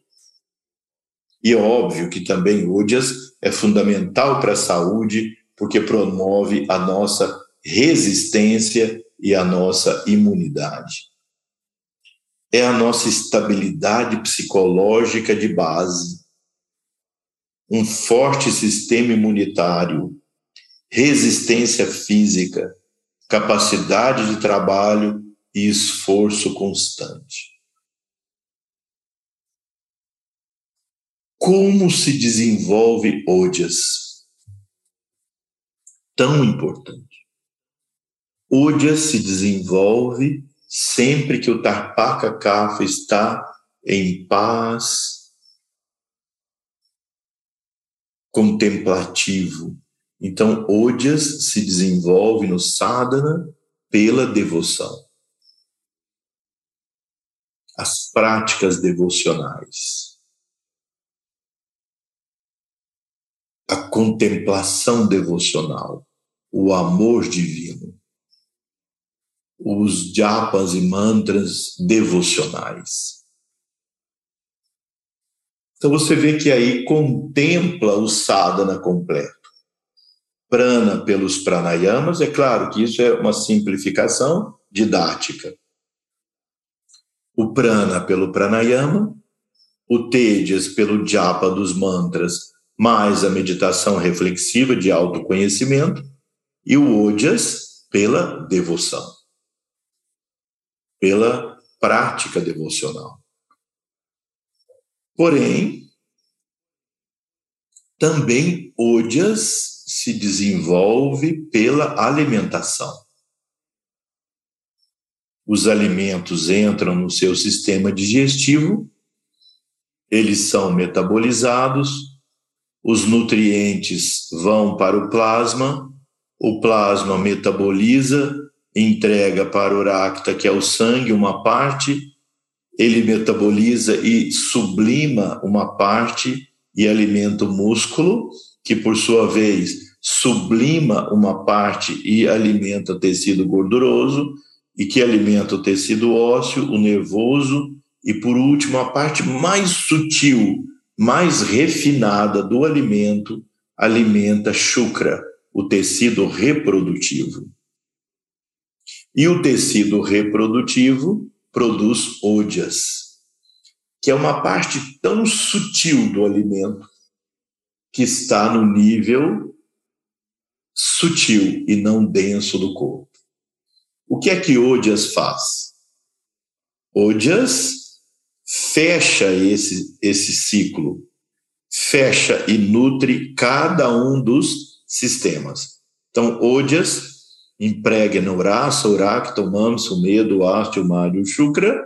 E é óbvio que também Údias é fundamental para a saúde, porque promove a nossa resistência e a nossa imunidade. É a nossa estabilidade psicológica de base, um forte sistema imunitário, resistência física, capacidade de trabalho e esforço constante. Como se desenvolve Odias? Tão importante. Údia se desenvolve sempre que o Tarpaka Kapha está em paz, contemplativo. Então, Odias se desenvolve no sadhana pela devoção. As práticas devocionais. A contemplação devocional, o amor divino os japas e mantras devocionais. Então você vê que aí contempla o sadhana completo. Prana pelos pranayamas, é claro que isso é uma simplificação didática. O prana pelo pranayama, o tejas pelo japa dos mantras, mais a meditação reflexiva de autoconhecimento, e o ojas pela devoção pela prática devocional. Porém, também odias se desenvolve pela alimentação. Os alimentos entram no seu sistema digestivo, eles são metabolizados, os nutrientes vão para o plasma, o plasma metaboliza entrega para o Rakta, que é o sangue, uma parte, ele metaboliza e sublima uma parte e alimenta o músculo, que por sua vez sublima uma parte e alimenta o tecido gorduroso, e que alimenta o tecido ósseo, o nervoso, e por último, a parte mais sutil, mais refinada do alimento, alimenta Shukra, o tecido reprodutivo. E o tecido reprodutivo produz odias, que é uma parte tão sutil do alimento que está no nível sutil e não denso do corpo. O que é que odias faz? Odias fecha esse, esse ciclo, fecha e nutre cada um dos sistemas. Então, odias impregna o rasa, o rakta, o mamsa, o medo, o asti, o mário, o shukra,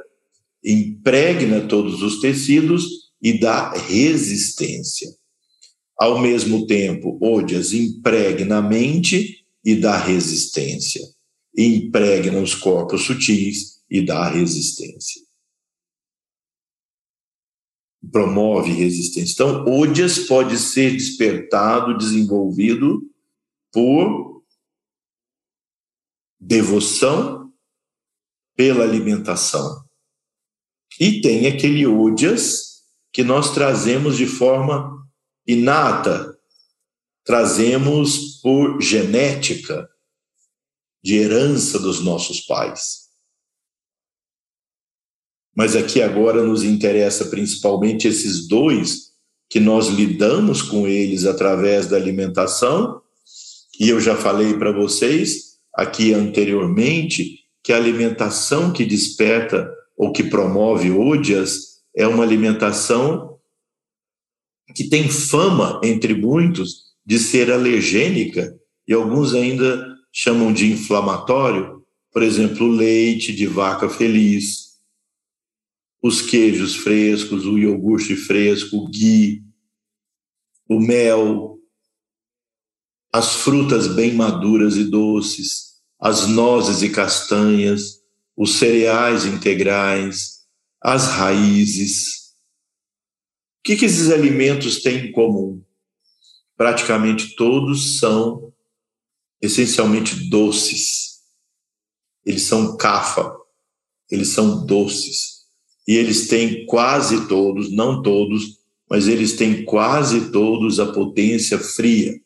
impregna todos os tecidos e dá resistência. Ao mesmo tempo, Odias impregna a mente e dá resistência. Impregna os corpos sutis e dá resistência. Promove resistência. Então, Odias pode ser despertado, desenvolvido por devoção pela alimentação. E tem aquele odias que nós trazemos de forma inata, trazemos por genética, de herança dos nossos pais. Mas aqui agora nos interessa principalmente esses dois que nós lidamos com eles através da alimentação, e eu já falei para vocês aqui anteriormente que a alimentação que desperta ou que promove odias é uma alimentação que tem fama entre muitos de ser alergênica. E alguns ainda chamam de inflamatório, por exemplo, leite de vaca feliz, os queijos frescos, o iogurte fresco, o ghee, o mel, as frutas bem maduras e doces, as nozes e castanhas, os cereais integrais, as raízes. O que, que esses alimentos têm em comum? Praticamente todos são essencialmente doces. Eles são cafa, eles são doces. E eles têm quase todos, não todos, mas eles têm quase todos a potência fria.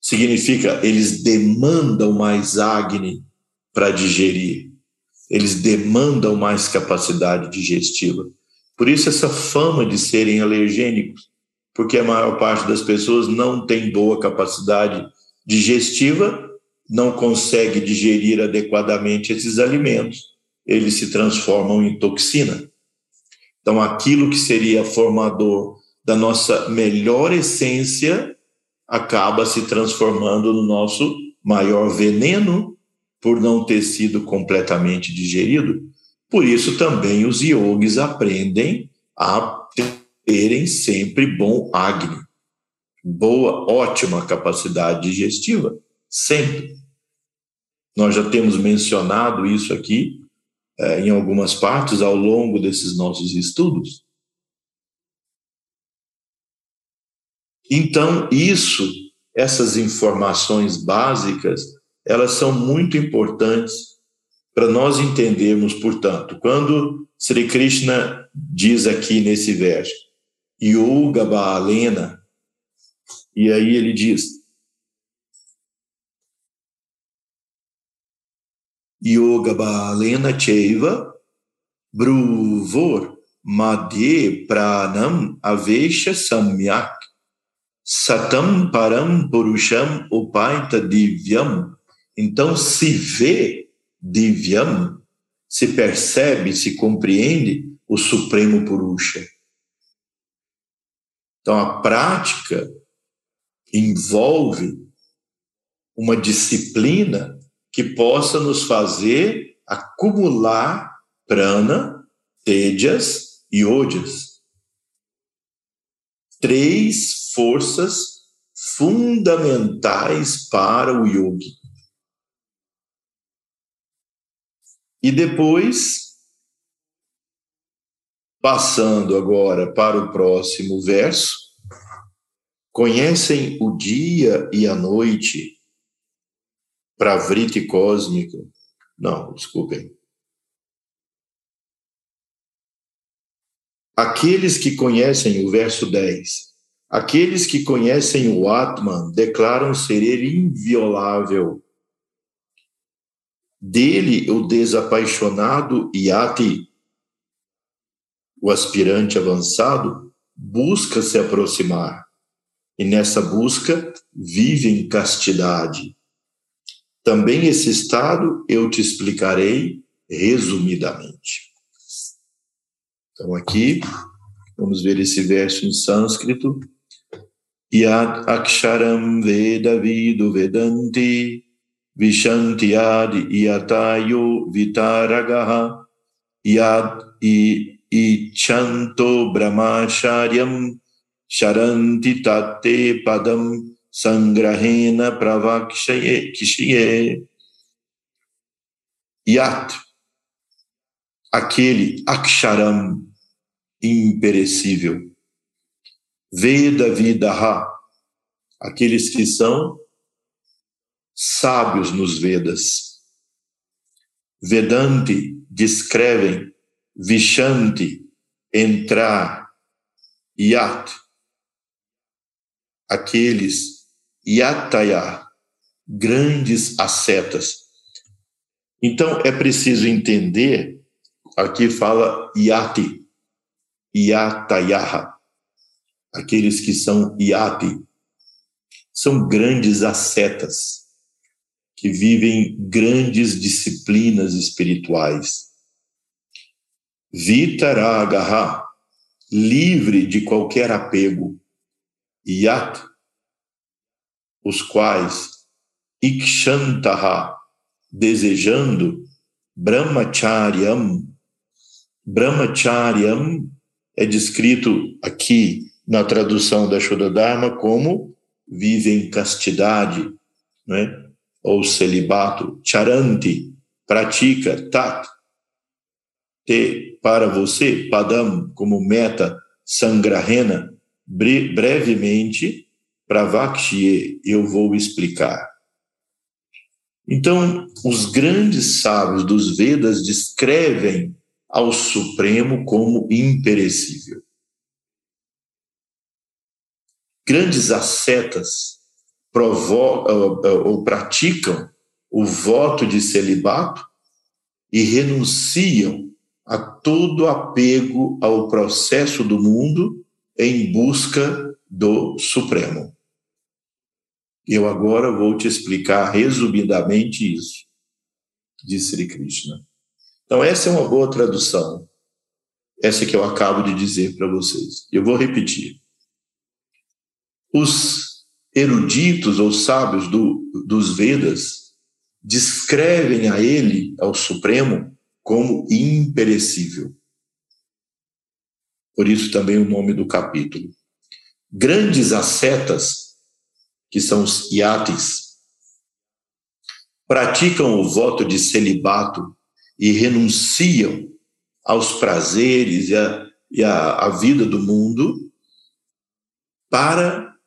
Significa eles demandam mais Agni para digerir, eles demandam mais capacidade digestiva. Por isso, essa fama de serem alergênicos, porque a maior parte das pessoas não tem boa capacidade digestiva, não consegue digerir adequadamente esses alimentos, eles se transformam em toxina. Então, aquilo que seria formador da nossa melhor essência acaba se transformando no nosso maior veneno, por não ter sido completamente digerido. Por isso também os yogis aprendem a terem sempre bom agni, boa, ótima capacidade digestiva, sempre. Nós já temos mencionado isso aqui é, em algumas partes ao longo desses nossos estudos. Então, isso, essas informações básicas, elas são muito importantes para nós entendermos, portanto, quando Sri Krishna diz aqui nesse verso, Yoga Baalena, e aí ele diz, Yoga Baalena Cheiva Bruvor Madhye Pranam Avesha Samyak Satam Param Purusham Upaita Divyam então, se vê Divyam, se percebe, se compreende o Supremo Purusha. Então, a prática envolve uma disciplina que possa nos fazer acumular prana, tejas e ojas. Três forças fundamentais para o yogi. E depois, passando agora para o próximo verso, conhecem o dia e a noite para vrite cósmica. Não, desculpem. Aqueles que conhecem o verso 10, aqueles que conhecem o Atman declaram ser ele inviolável dele, o desapaixonado Yati, o aspirante avançado, busca se aproximar. E nessa busca vive em castidade. Também esse estado eu te explicarei resumidamente. Então, aqui, vamos ver esse verso em sânscrito. Yat aksharam veda vidu vedanti vishantiad yatayo vitaragaha yad ichanto brahmacharyam sharanti tate padam sangrahena pravakshaye kishiye yat aquele aksharam imperecível. Veda vidaha aqueles que são sábios nos Vedas. Vedanti descrevem Vishanti, entrar, Yat, aqueles Yataya, grandes ascetas. Então é preciso entender, aqui fala Yati, Yatayaha, aqueles que são Yati, são grandes ascetas que vivem grandes disciplinas espirituais. Vitaragaha, livre de qualquer apego. Yat, os quais Ikshantaha, desejando Brahmacharyam. Brahmacharyam é descrito aqui na tradução da Shodadharma como vive em castidade, né? ou celibato, charanti, pratica, tat, te, para você, padam, como meta, sangrahena, bre, brevemente, pravakshye, eu vou explicar. Então, os grandes sábios dos Vedas descrevem ao Supremo como imperecível. Grandes ascetas ou praticam o voto de celibato e renunciam a todo apego ao processo do mundo em busca do Supremo. Eu agora vou te explicar resumidamente isso, disse Sri Krishna. Então, essa é uma boa tradução, essa que eu acabo de dizer para vocês. Eu vou repetir. Os eruditos ou sábios do, dos Vedas descrevem a ele, ao Supremo, como imperecível. Por isso também o nome do capítulo. Grandes ascetas, que são os iates, praticam o voto de celibato e renunciam aos prazeres e a, e a, a vida do mundo para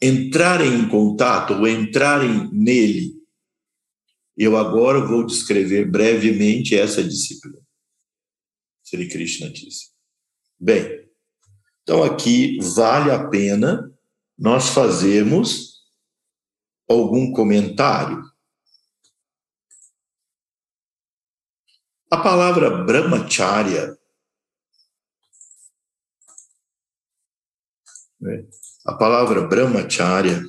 entrarem em contato ou entrarem nele. Eu agora vou descrever brevemente essa disciplina. Sri Krishna disse. Bem, então aqui vale a pena nós fazermos algum comentário. A palavra brahmacharya né? a palavra brahmacharya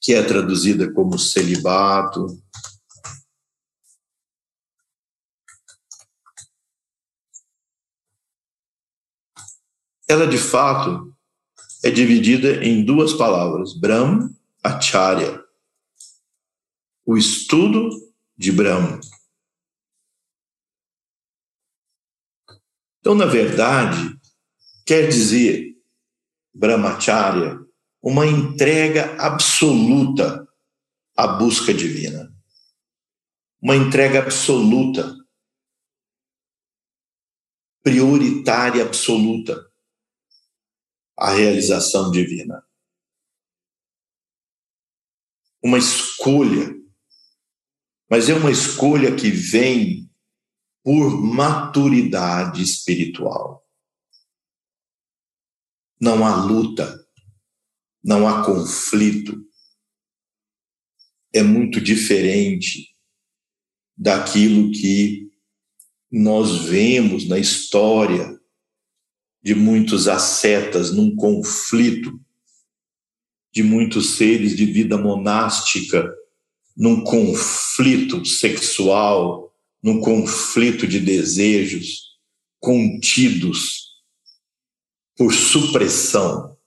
que é traduzida como celibato, ela de fato é dividida em duas palavras, Brahm, Acharya, o estudo de Brahma. Então, na verdade, quer dizer Brahmacharya uma entrega absoluta à busca divina. Uma entrega absoluta, prioritária absoluta a realização divina. Uma escolha, mas é uma escolha que vem por maturidade espiritual. Não há luta, não há conflito. É muito diferente daquilo que nós vemos na história de muitos ascetas num conflito, de muitos seres de vida monástica num conflito sexual, num conflito de desejos contidos por supressão.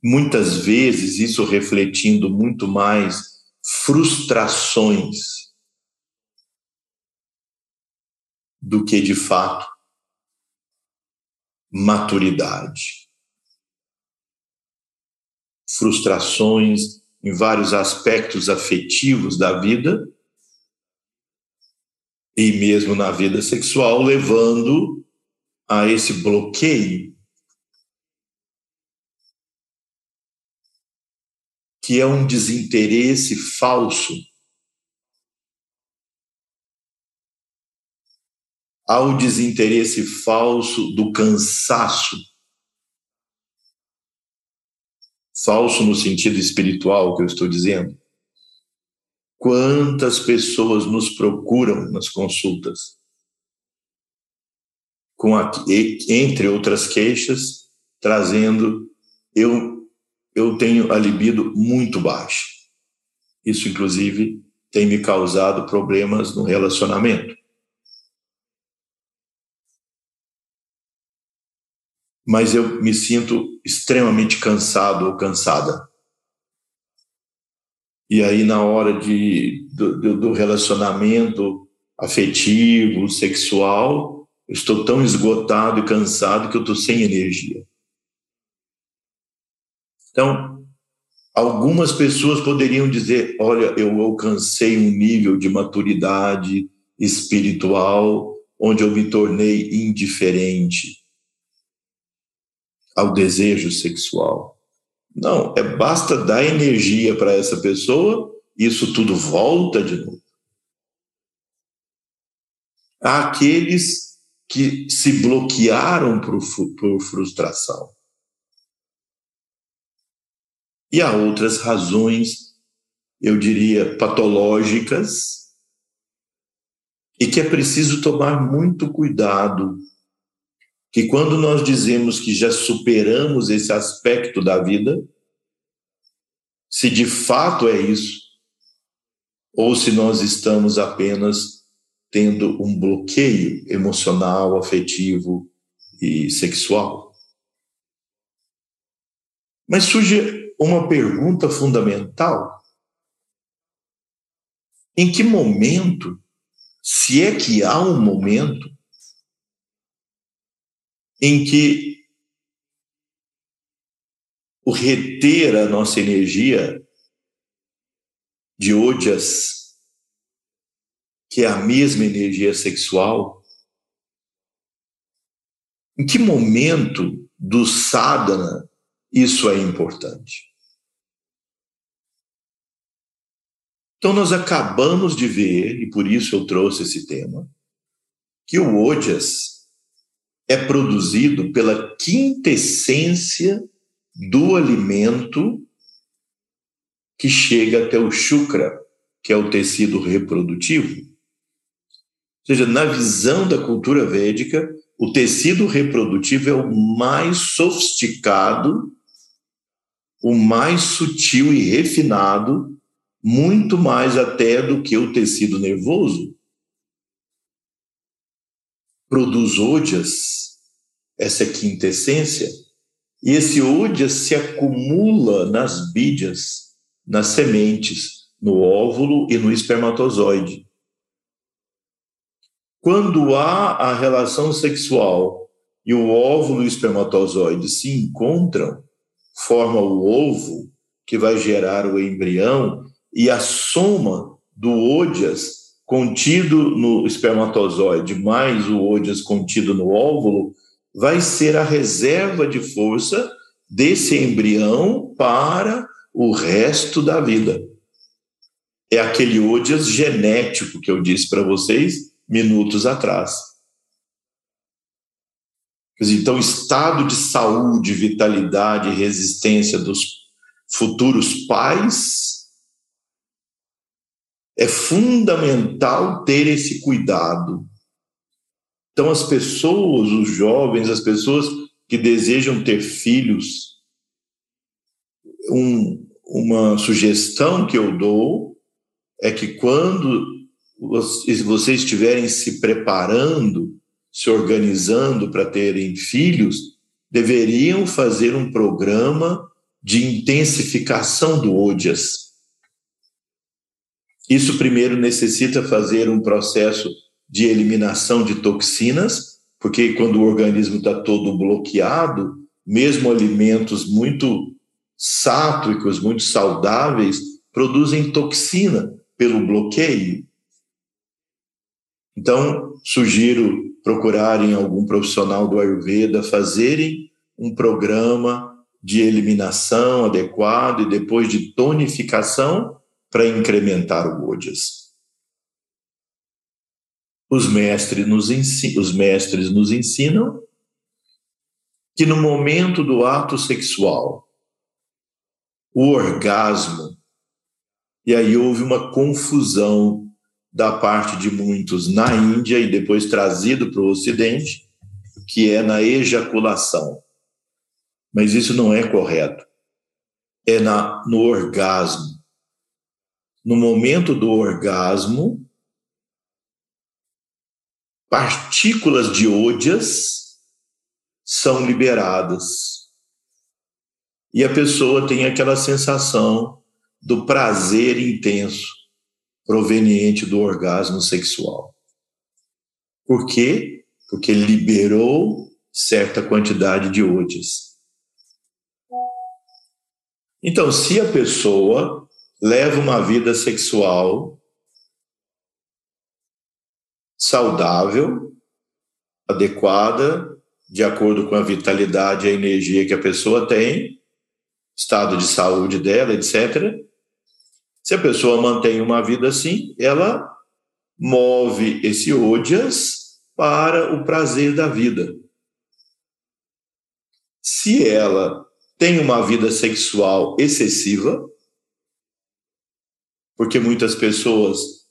Muitas vezes isso refletindo muito mais frustrações do que de fato maturidade. Frustrações em vários aspectos afetivos da vida e mesmo na vida sexual, levando a esse bloqueio que é um desinteresse falso ao desinteresse falso do cansaço. Falso no sentido espiritual que eu estou dizendo. Quantas pessoas nos procuram nas consultas? Com a, entre outras queixas, trazendo eu eu tenho a libido muito baixa. Isso inclusive tem me causado problemas no relacionamento. Mas eu me sinto extremamente cansado ou cansada. E aí, na hora de, do, do relacionamento afetivo, sexual, eu estou tão esgotado e cansado que eu estou sem energia. Então, algumas pessoas poderiam dizer: olha, eu alcancei um nível de maturidade espiritual onde eu me tornei indiferente ao desejo sexual. Não, é basta dar energia para essa pessoa, isso tudo volta de novo. Há aqueles que se bloquearam por, por frustração. E há outras razões, eu diria, patológicas, e que é preciso tomar muito cuidado que quando nós dizemos que já superamos esse aspecto da vida, se de fato é isso, ou se nós estamos apenas tendo um bloqueio emocional, afetivo e sexual. Mas surge uma pergunta fundamental: em que momento, se é que há um momento, em que o reter a nossa energia de odias, que é a mesma energia sexual, em que momento do sadhana isso é importante? Então, nós acabamos de ver, e por isso eu trouxe esse tema, que o Ojas é produzido pela quintessência do alimento que chega até o chukra, que é o tecido reprodutivo. Ou seja, na visão da cultura védica, o tecido reprodutivo é o mais sofisticado, o mais sutil e refinado, muito mais até do que o tecido nervoso. Produz odias, essa é quintessência, e esse odias se acumula nas bídias, nas sementes, no óvulo e no espermatozoide. Quando há a relação sexual e o óvulo e o espermatozoide se encontram, forma o ovo que vai gerar o embrião e a soma do odias contido no espermatozoide mais o odias contido no óvulo vai ser a reserva de força desse embrião para o resto da vida. É aquele odias genético que eu disse para vocês minutos atrás. Então, estado de saúde, vitalidade resistência dos futuros pais é fundamental ter esse cuidado. Então, as pessoas, os jovens, as pessoas que desejam ter filhos, um, uma sugestão que eu dou é que quando vocês estiverem se preparando, se organizando para terem filhos, deveriam fazer um programa de intensificação do ODIAS. Isso primeiro necessita fazer um processo de eliminação de toxinas, porque quando o organismo está todo bloqueado, mesmo alimentos muito sátvicos, muito saudáveis, produzem toxina pelo bloqueio. Então, sugiro procurarem algum profissional do Ayurveda, fazerem um programa de eliminação adequado e depois de tonificação para incrementar o Ojas. Os mestres nos ensinam, os mestres nos ensinam que no momento do ato sexual, o orgasmo, e aí houve uma confusão da parte de muitos na Índia e depois trazido para o Ocidente, que é na ejaculação. Mas isso não é correto. É na, no orgasmo. No momento do orgasmo, partículas de ódias são liberadas. E a pessoa tem aquela sensação do prazer intenso proveniente do orgasmo sexual. Por quê? Porque liberou certa quantidade de ódias. Então, se a pessoa leva uma vida sexual saudável, adequada, de acordo com a vitalidade e a energia que a pessoa tem, estado de saúde dela, etc. Se a pessoa mantém uma vida assim, ela move esse odias para o prazer da vida. Se ela tem uma vida sexual excessiva, porque muitas pessoas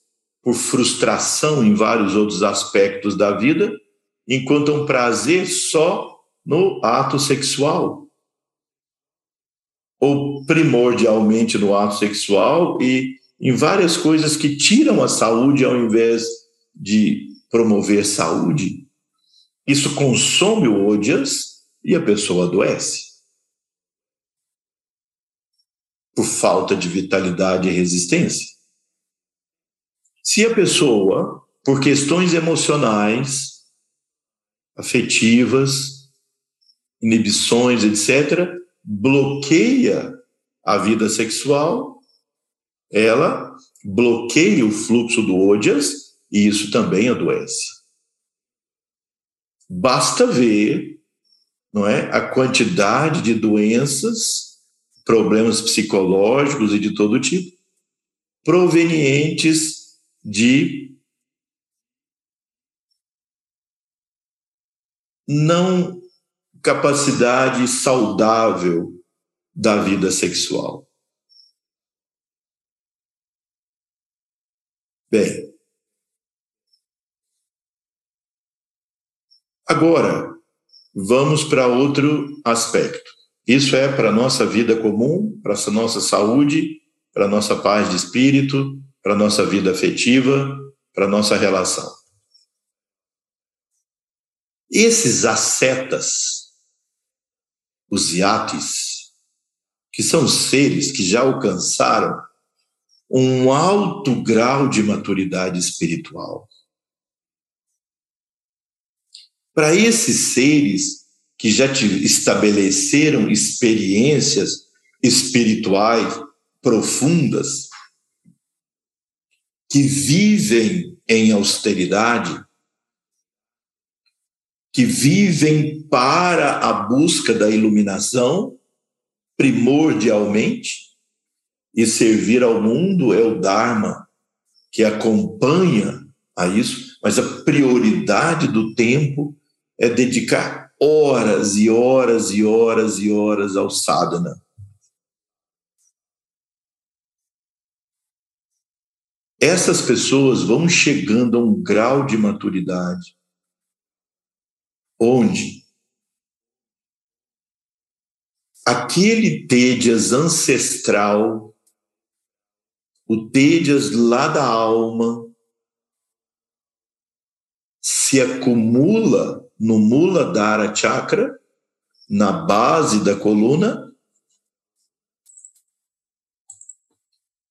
por frustração em vários outros aspectos da vida, encontram prazer só no ato sexual. Ou primordialmente no ato sexual e em várias coisas que tiram a saúde ao invés de promover saúde. Isso consome o odias e a pessoa adoece. Por falta de vitalidade e resistência. Se a pessoa, por questões emocionais, afetivas, inibições, etc., bloqueia a vida sexual, ela bloqueia o fluxo do ódias e isso também adoece. Basta ver, não é, a quantidade de doenças, problemas psicológicos e de todo tipo provenientes de não capacidade saudável da vida sexual. Bem, agora vamos para outro aspecto. Isso é para a nossa vida comum, para a nossa saúde, para a nossa paz de espírito, para a nossa vida afetiva, para a nossa relação. Esses ascetas, os iates, que são seres que já alcançaram um alto grau de maturidade espiritual. Para esses seres que já estabeleceram experiências espirituais profundas, que vivem em austeridade, que vivem para a busca da iluminação primordialmente, e servir ao mundo é o Dharma que acompanha a isso, mas a prioridade do tempo é dedicar horas e horas e horas e horas ao sadhana. Essas pessoas vão chegando a um grau de maturidade onde aquele Tédias ancestral, o Tédias lá da alma, se acumula no Mula Dara Chakra, na base da coluna,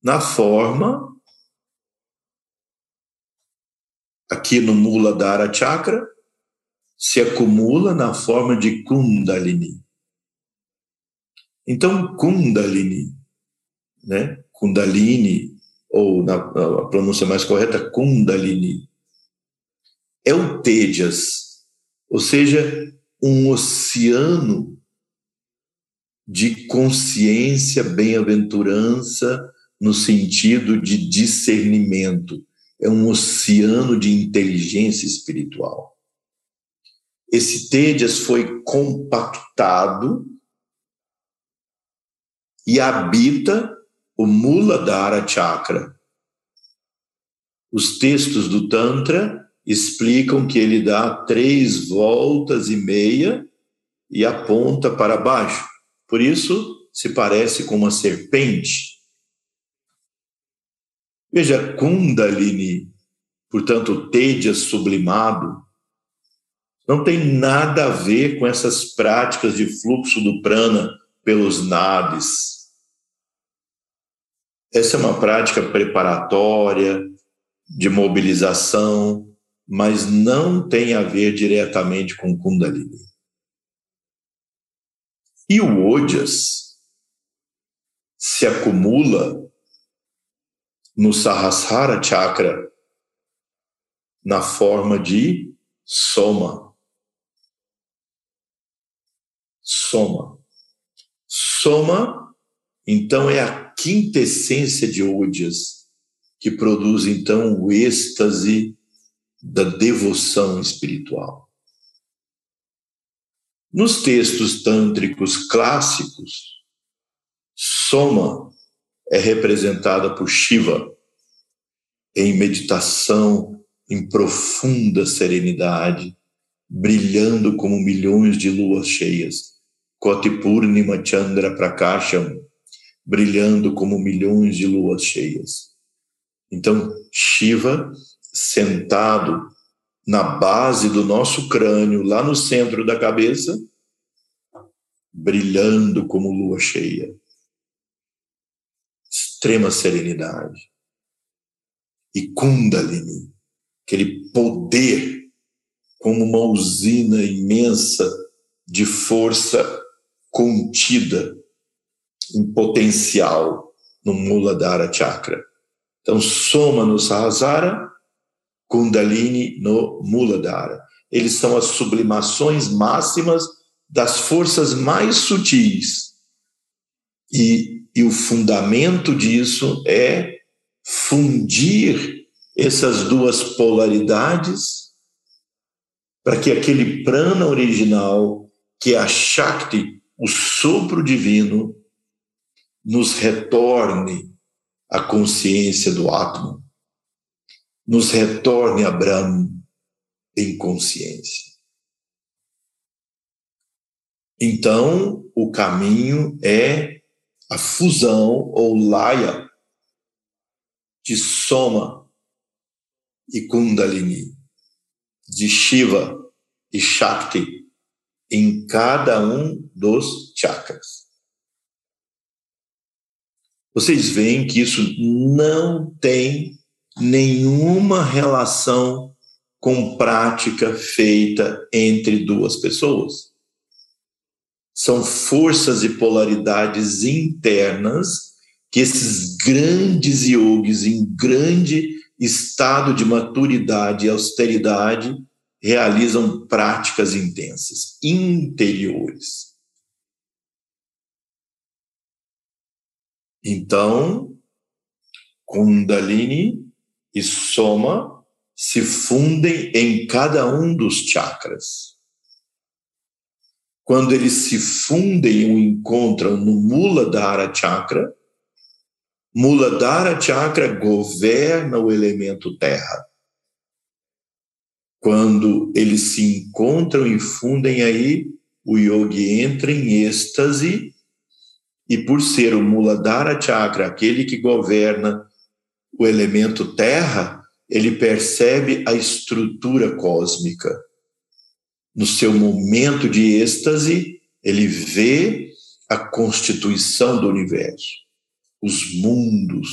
na forma, aqui no Mula Dara Chakra, se acumula na forma de Kundalini. Então, Kundalini, né? Kundalini, ou na a pronúncia mais correta, Kundalini, é o Tejas, ou seja, um oceano de consciência, bem-aventurança, no sentido de discernimento. É um oceano de inteligência espiritual. Esse Tédias foi compactado e habita o Muladhara Chakra. Os textos do Tantra explicam que ele dá três voltas e meia e aponta para baixo. Por isso, se parece com uma serpente. Veja, Kundalini, portanto, Tédias sublimado, não tem nada a ver com essas práticas de fluxo do prana pelos nadis. Essa é uma prática preparatória, de mobilização, mas não tem a ver diretamente com Kundalini. E o Ojas se acumula no Sahasrara Chakra na forma de Soma. soma. Soma, então, é a quintessência de Odias, que produz, então, o êxtase da devoção espiritual. Nos textos tântricos clássicos, Soma é representada por Shiva em meditação, em profunda serenidade, brilhando como milhões de luas cheias Kotipurnima Chandra Prakasham, brilhando como milhões de luas cheias. Então, Shiva, sentado na base do nosso crânio, lá no centro da cabeça, brilhando como lua cheia. extrema serenidade. E Kundalini, aquele poder como uma usina imensa de força contida em potencial no Muladhara Chakra. Então, soma no Sahasrara, Kundalini no Muladhara. Eles são as sublimações máximas das forças mais sutis. E, e o fundamento disso é fundir essas duas polaridades para que aquele prana original, que é a Shakti, o sopro divino, nos retorne a consciência do Atman, nos retorne a Brahma em consciência. Então, o caminho é a fusão ou laya de Soma e Kundalini, de Shiva e Shakti em cada um dos chakras. Vocês veem que isso não tem nenhuma relação com prática feita entre duas pessoas. São forças e polaridades internas que esses grandes yogis em grande estado de maturidade e austeridade realizam práticas intensas, interiores. Então, Kundalini e Soma se fundem em cada um dos chakras. Quando eles se fundem ou encontram no Muladhara Chakra, Muladhara Chakra governa o elemento terra. Quando eles se encontram e fundem aí, o yogi entra em êxtase e por ser o Muladhara Chakra, aquele que governa o elemento terra, ele percebe a estrutura cósmica. No seu momento de êxtase, ele vê a constituição do universo, os mundos,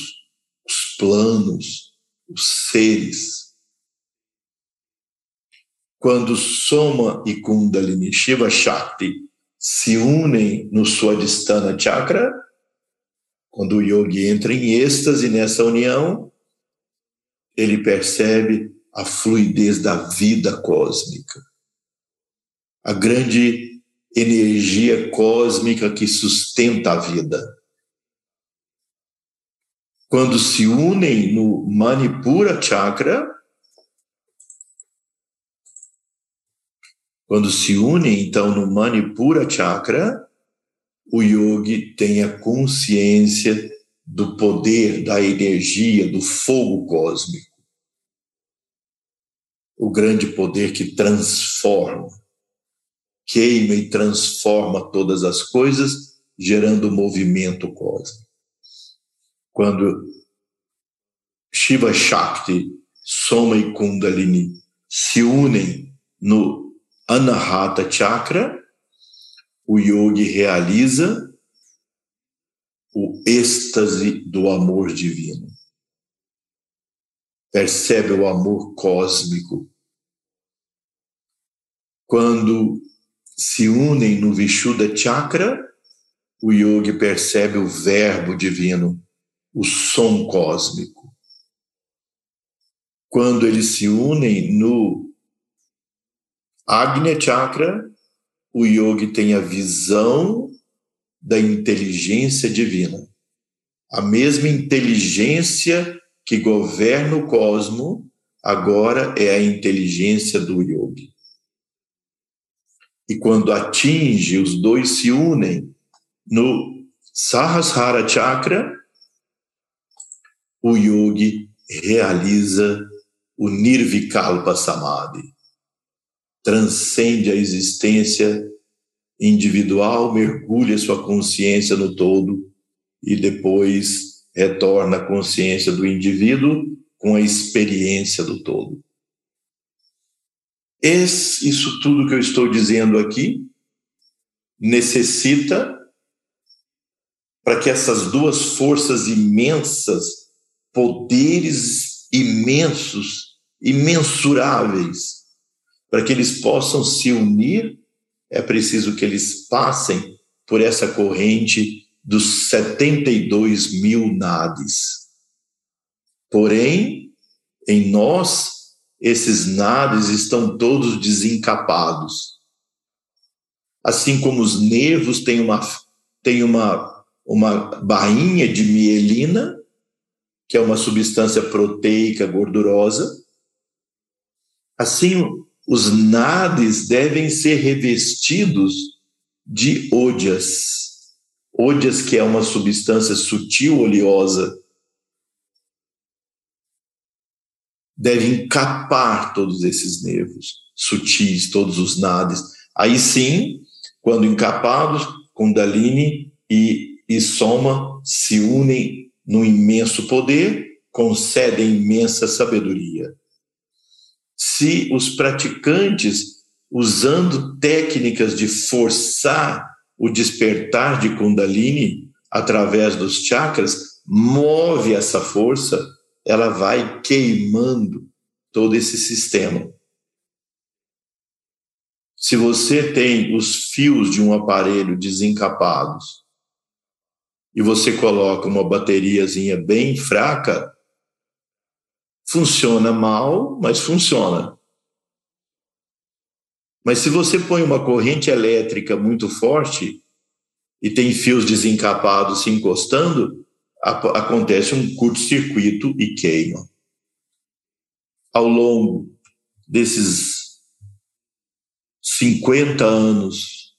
os planos, os seres. Quando Soma e Kundalini Shiva Shakti se unem no Swadhisthana Chakra, quando o yogi entra em êxtase nessa união, ele percebe a fluidez da vida cósmica, a grande energia cósmica que sustenta a vida. Quando se unem no Manipura Chakra, quando se unem então no Manipura Chakra, o yogi tenha consciência do poder, da energia, do fogo cósmico. O grande poder que transforma, queima e transforma todas as coisas, gerando movimento cósmico. Quando Shiva Shakti, Soma e Kundalini se unem no Anahata Chakra, o yogi realiza o êxtase do amor divino. Percebe o amor cósmico. Quando se unem no Vishuddha Chakra, o yogi percebe o verbo divino, o som cósmico. Quando eles se unem no Agnya Chakra, o yogi tem a visão da inteligência divina. A mesma inteligência que governa o cosmo, agora é a inteligência do yogi. E quando atinge, os dois se unem no Sahasrara Chakra, o yogi realiza o Nirvikalpa Samadhi transcende a existência individual, mergulha sua consciência no todo e depois retorna à consciência do indivíduo com a experiência do todo. Esse, isso tudo que eu estou dizendo aqui necessita para que essas duas forças imensas, poderes imensos, imensuráveis, para que eles possam se unir, é preciso que eles passem por essa corrente dos 72 mil nades. Porém, em nós, esses nades estão todos desencapados. Assim como os nervos têm uma, têm uma, uma bainha de mielina, que é uma substância proteica gordurosa, assim os nades devem ser revestidos de ódias. Ódias, que é uma substância sutil oleosa, deve encapar todos esses nervos sutis, todos os nades. Aí sim, quando encapados, Kundalini e, e Soma se unem no imenso poder, concedem imensa sabedoria. Se os praticantes, usando técnicas de forçar o despertar de Kundalini através dos chakras, move essa força, ela vai queimando todo esse sistema. Se você tem os fios de um aparelho desencapados e você coloca uma bateriazinha bem fraca, funciona mal, mas funciona. Mas se você põe uma corrente elétrica muito forte e tem fios desencapados se encostando, acontece um curto-circuito e queima. Ao longo desses 50 anos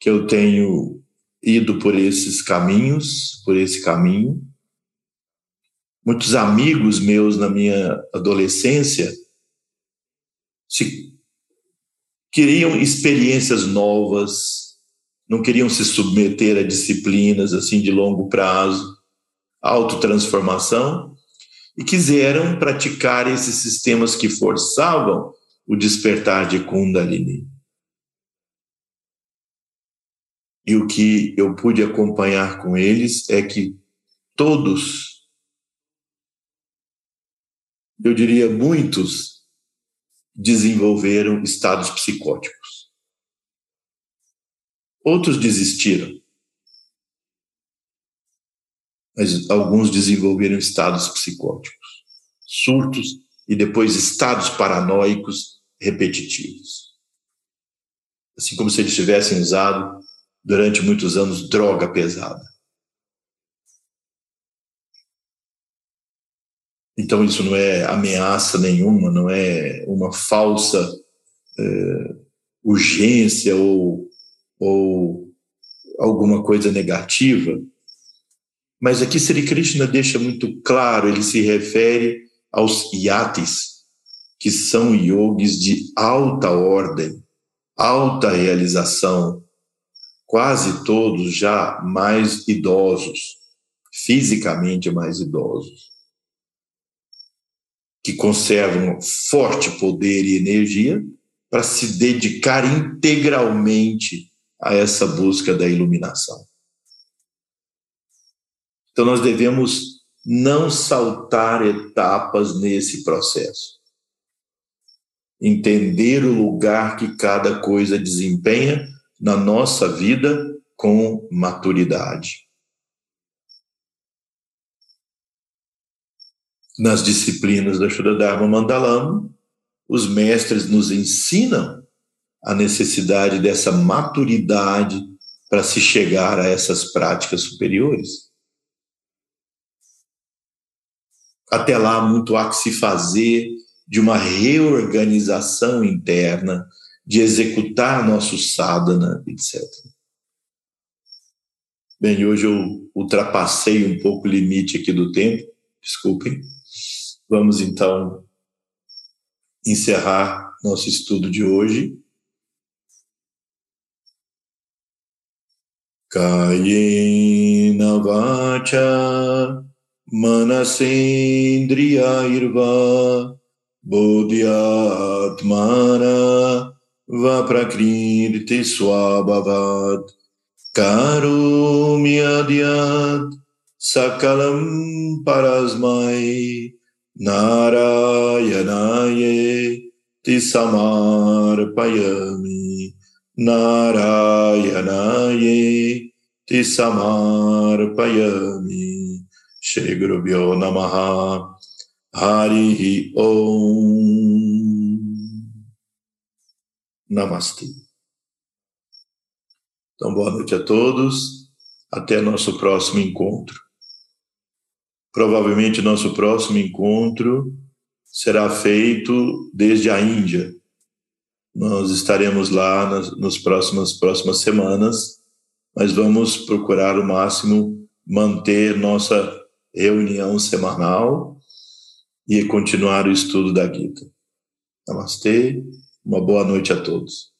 que eu tenho ido por esses caminhos, por esse caminho, muitos amigos meus na minha adolescência se queriam experiências novas, não queriam se submeter a disciplinas assim de longo prazo autotransformação e quiseram praticar esses sistemas que forçavam o despertar de Kundalini. E o que eu pude acompanhar com eles é que todos, eu diria muitos, desenvolveram estados psicóticos. Outros desistiram mas alguns desenvolveram estados psicóticos, surtos e depois estados paranoicos repetitivos. Assim como se eles tivessem usado durante muitos anos droga pesada. Então, isso não é ameaça nenhuma, não é uma falsa é, urgência ou, ou alguma coisa negativa, mas aqui Sri Krishna deixa muito claro, ele se refere aos yatis, que são yogis de alta ordem, alta realização, quase todos já mais idosos, fisicamente mais idosos, que conservam forte poder e energia para se dedicar integralmente a essa busca da iluminação. Então, nós devemos não saltar etapas nesse processo. Entender o lugar que cada coisa desempenha na nossa vida com maturidade. Nas disciplinas da Shuddharma Mandalama, os mestres nos ensinam a necessidade dessa maturidade para se chegar a essas práticas superiores. Até lá, muito há que se fazer de uma reorganização interna, de executar nosso sadhana, etc. Bem, hoje eu ultrapassei um pouco o limite aqui do tempo, desculpem. Vamos então encerrar nosso estudo de hoje. Kayena vacha manasendriya irva bodhyatmana vaprakrirti swabhavat karomi adyat sakalam parasmai Narayanaye Tisamarpayami Narayanaye Tisamarpayami Shri Guru Bhyo Namaha Hari Om Namastê. Então, boa noite a todos. Até nosso próximo encontro. Provavelmente nosso próximo encontro será feito desde a Índia. Nós estaremos lá nas, nos próximas próximas semanas, mas vamos procurar o máximo manter nossa reunião semanal e continuar o estudo da Gita. Namastê, uma boa noite a todos.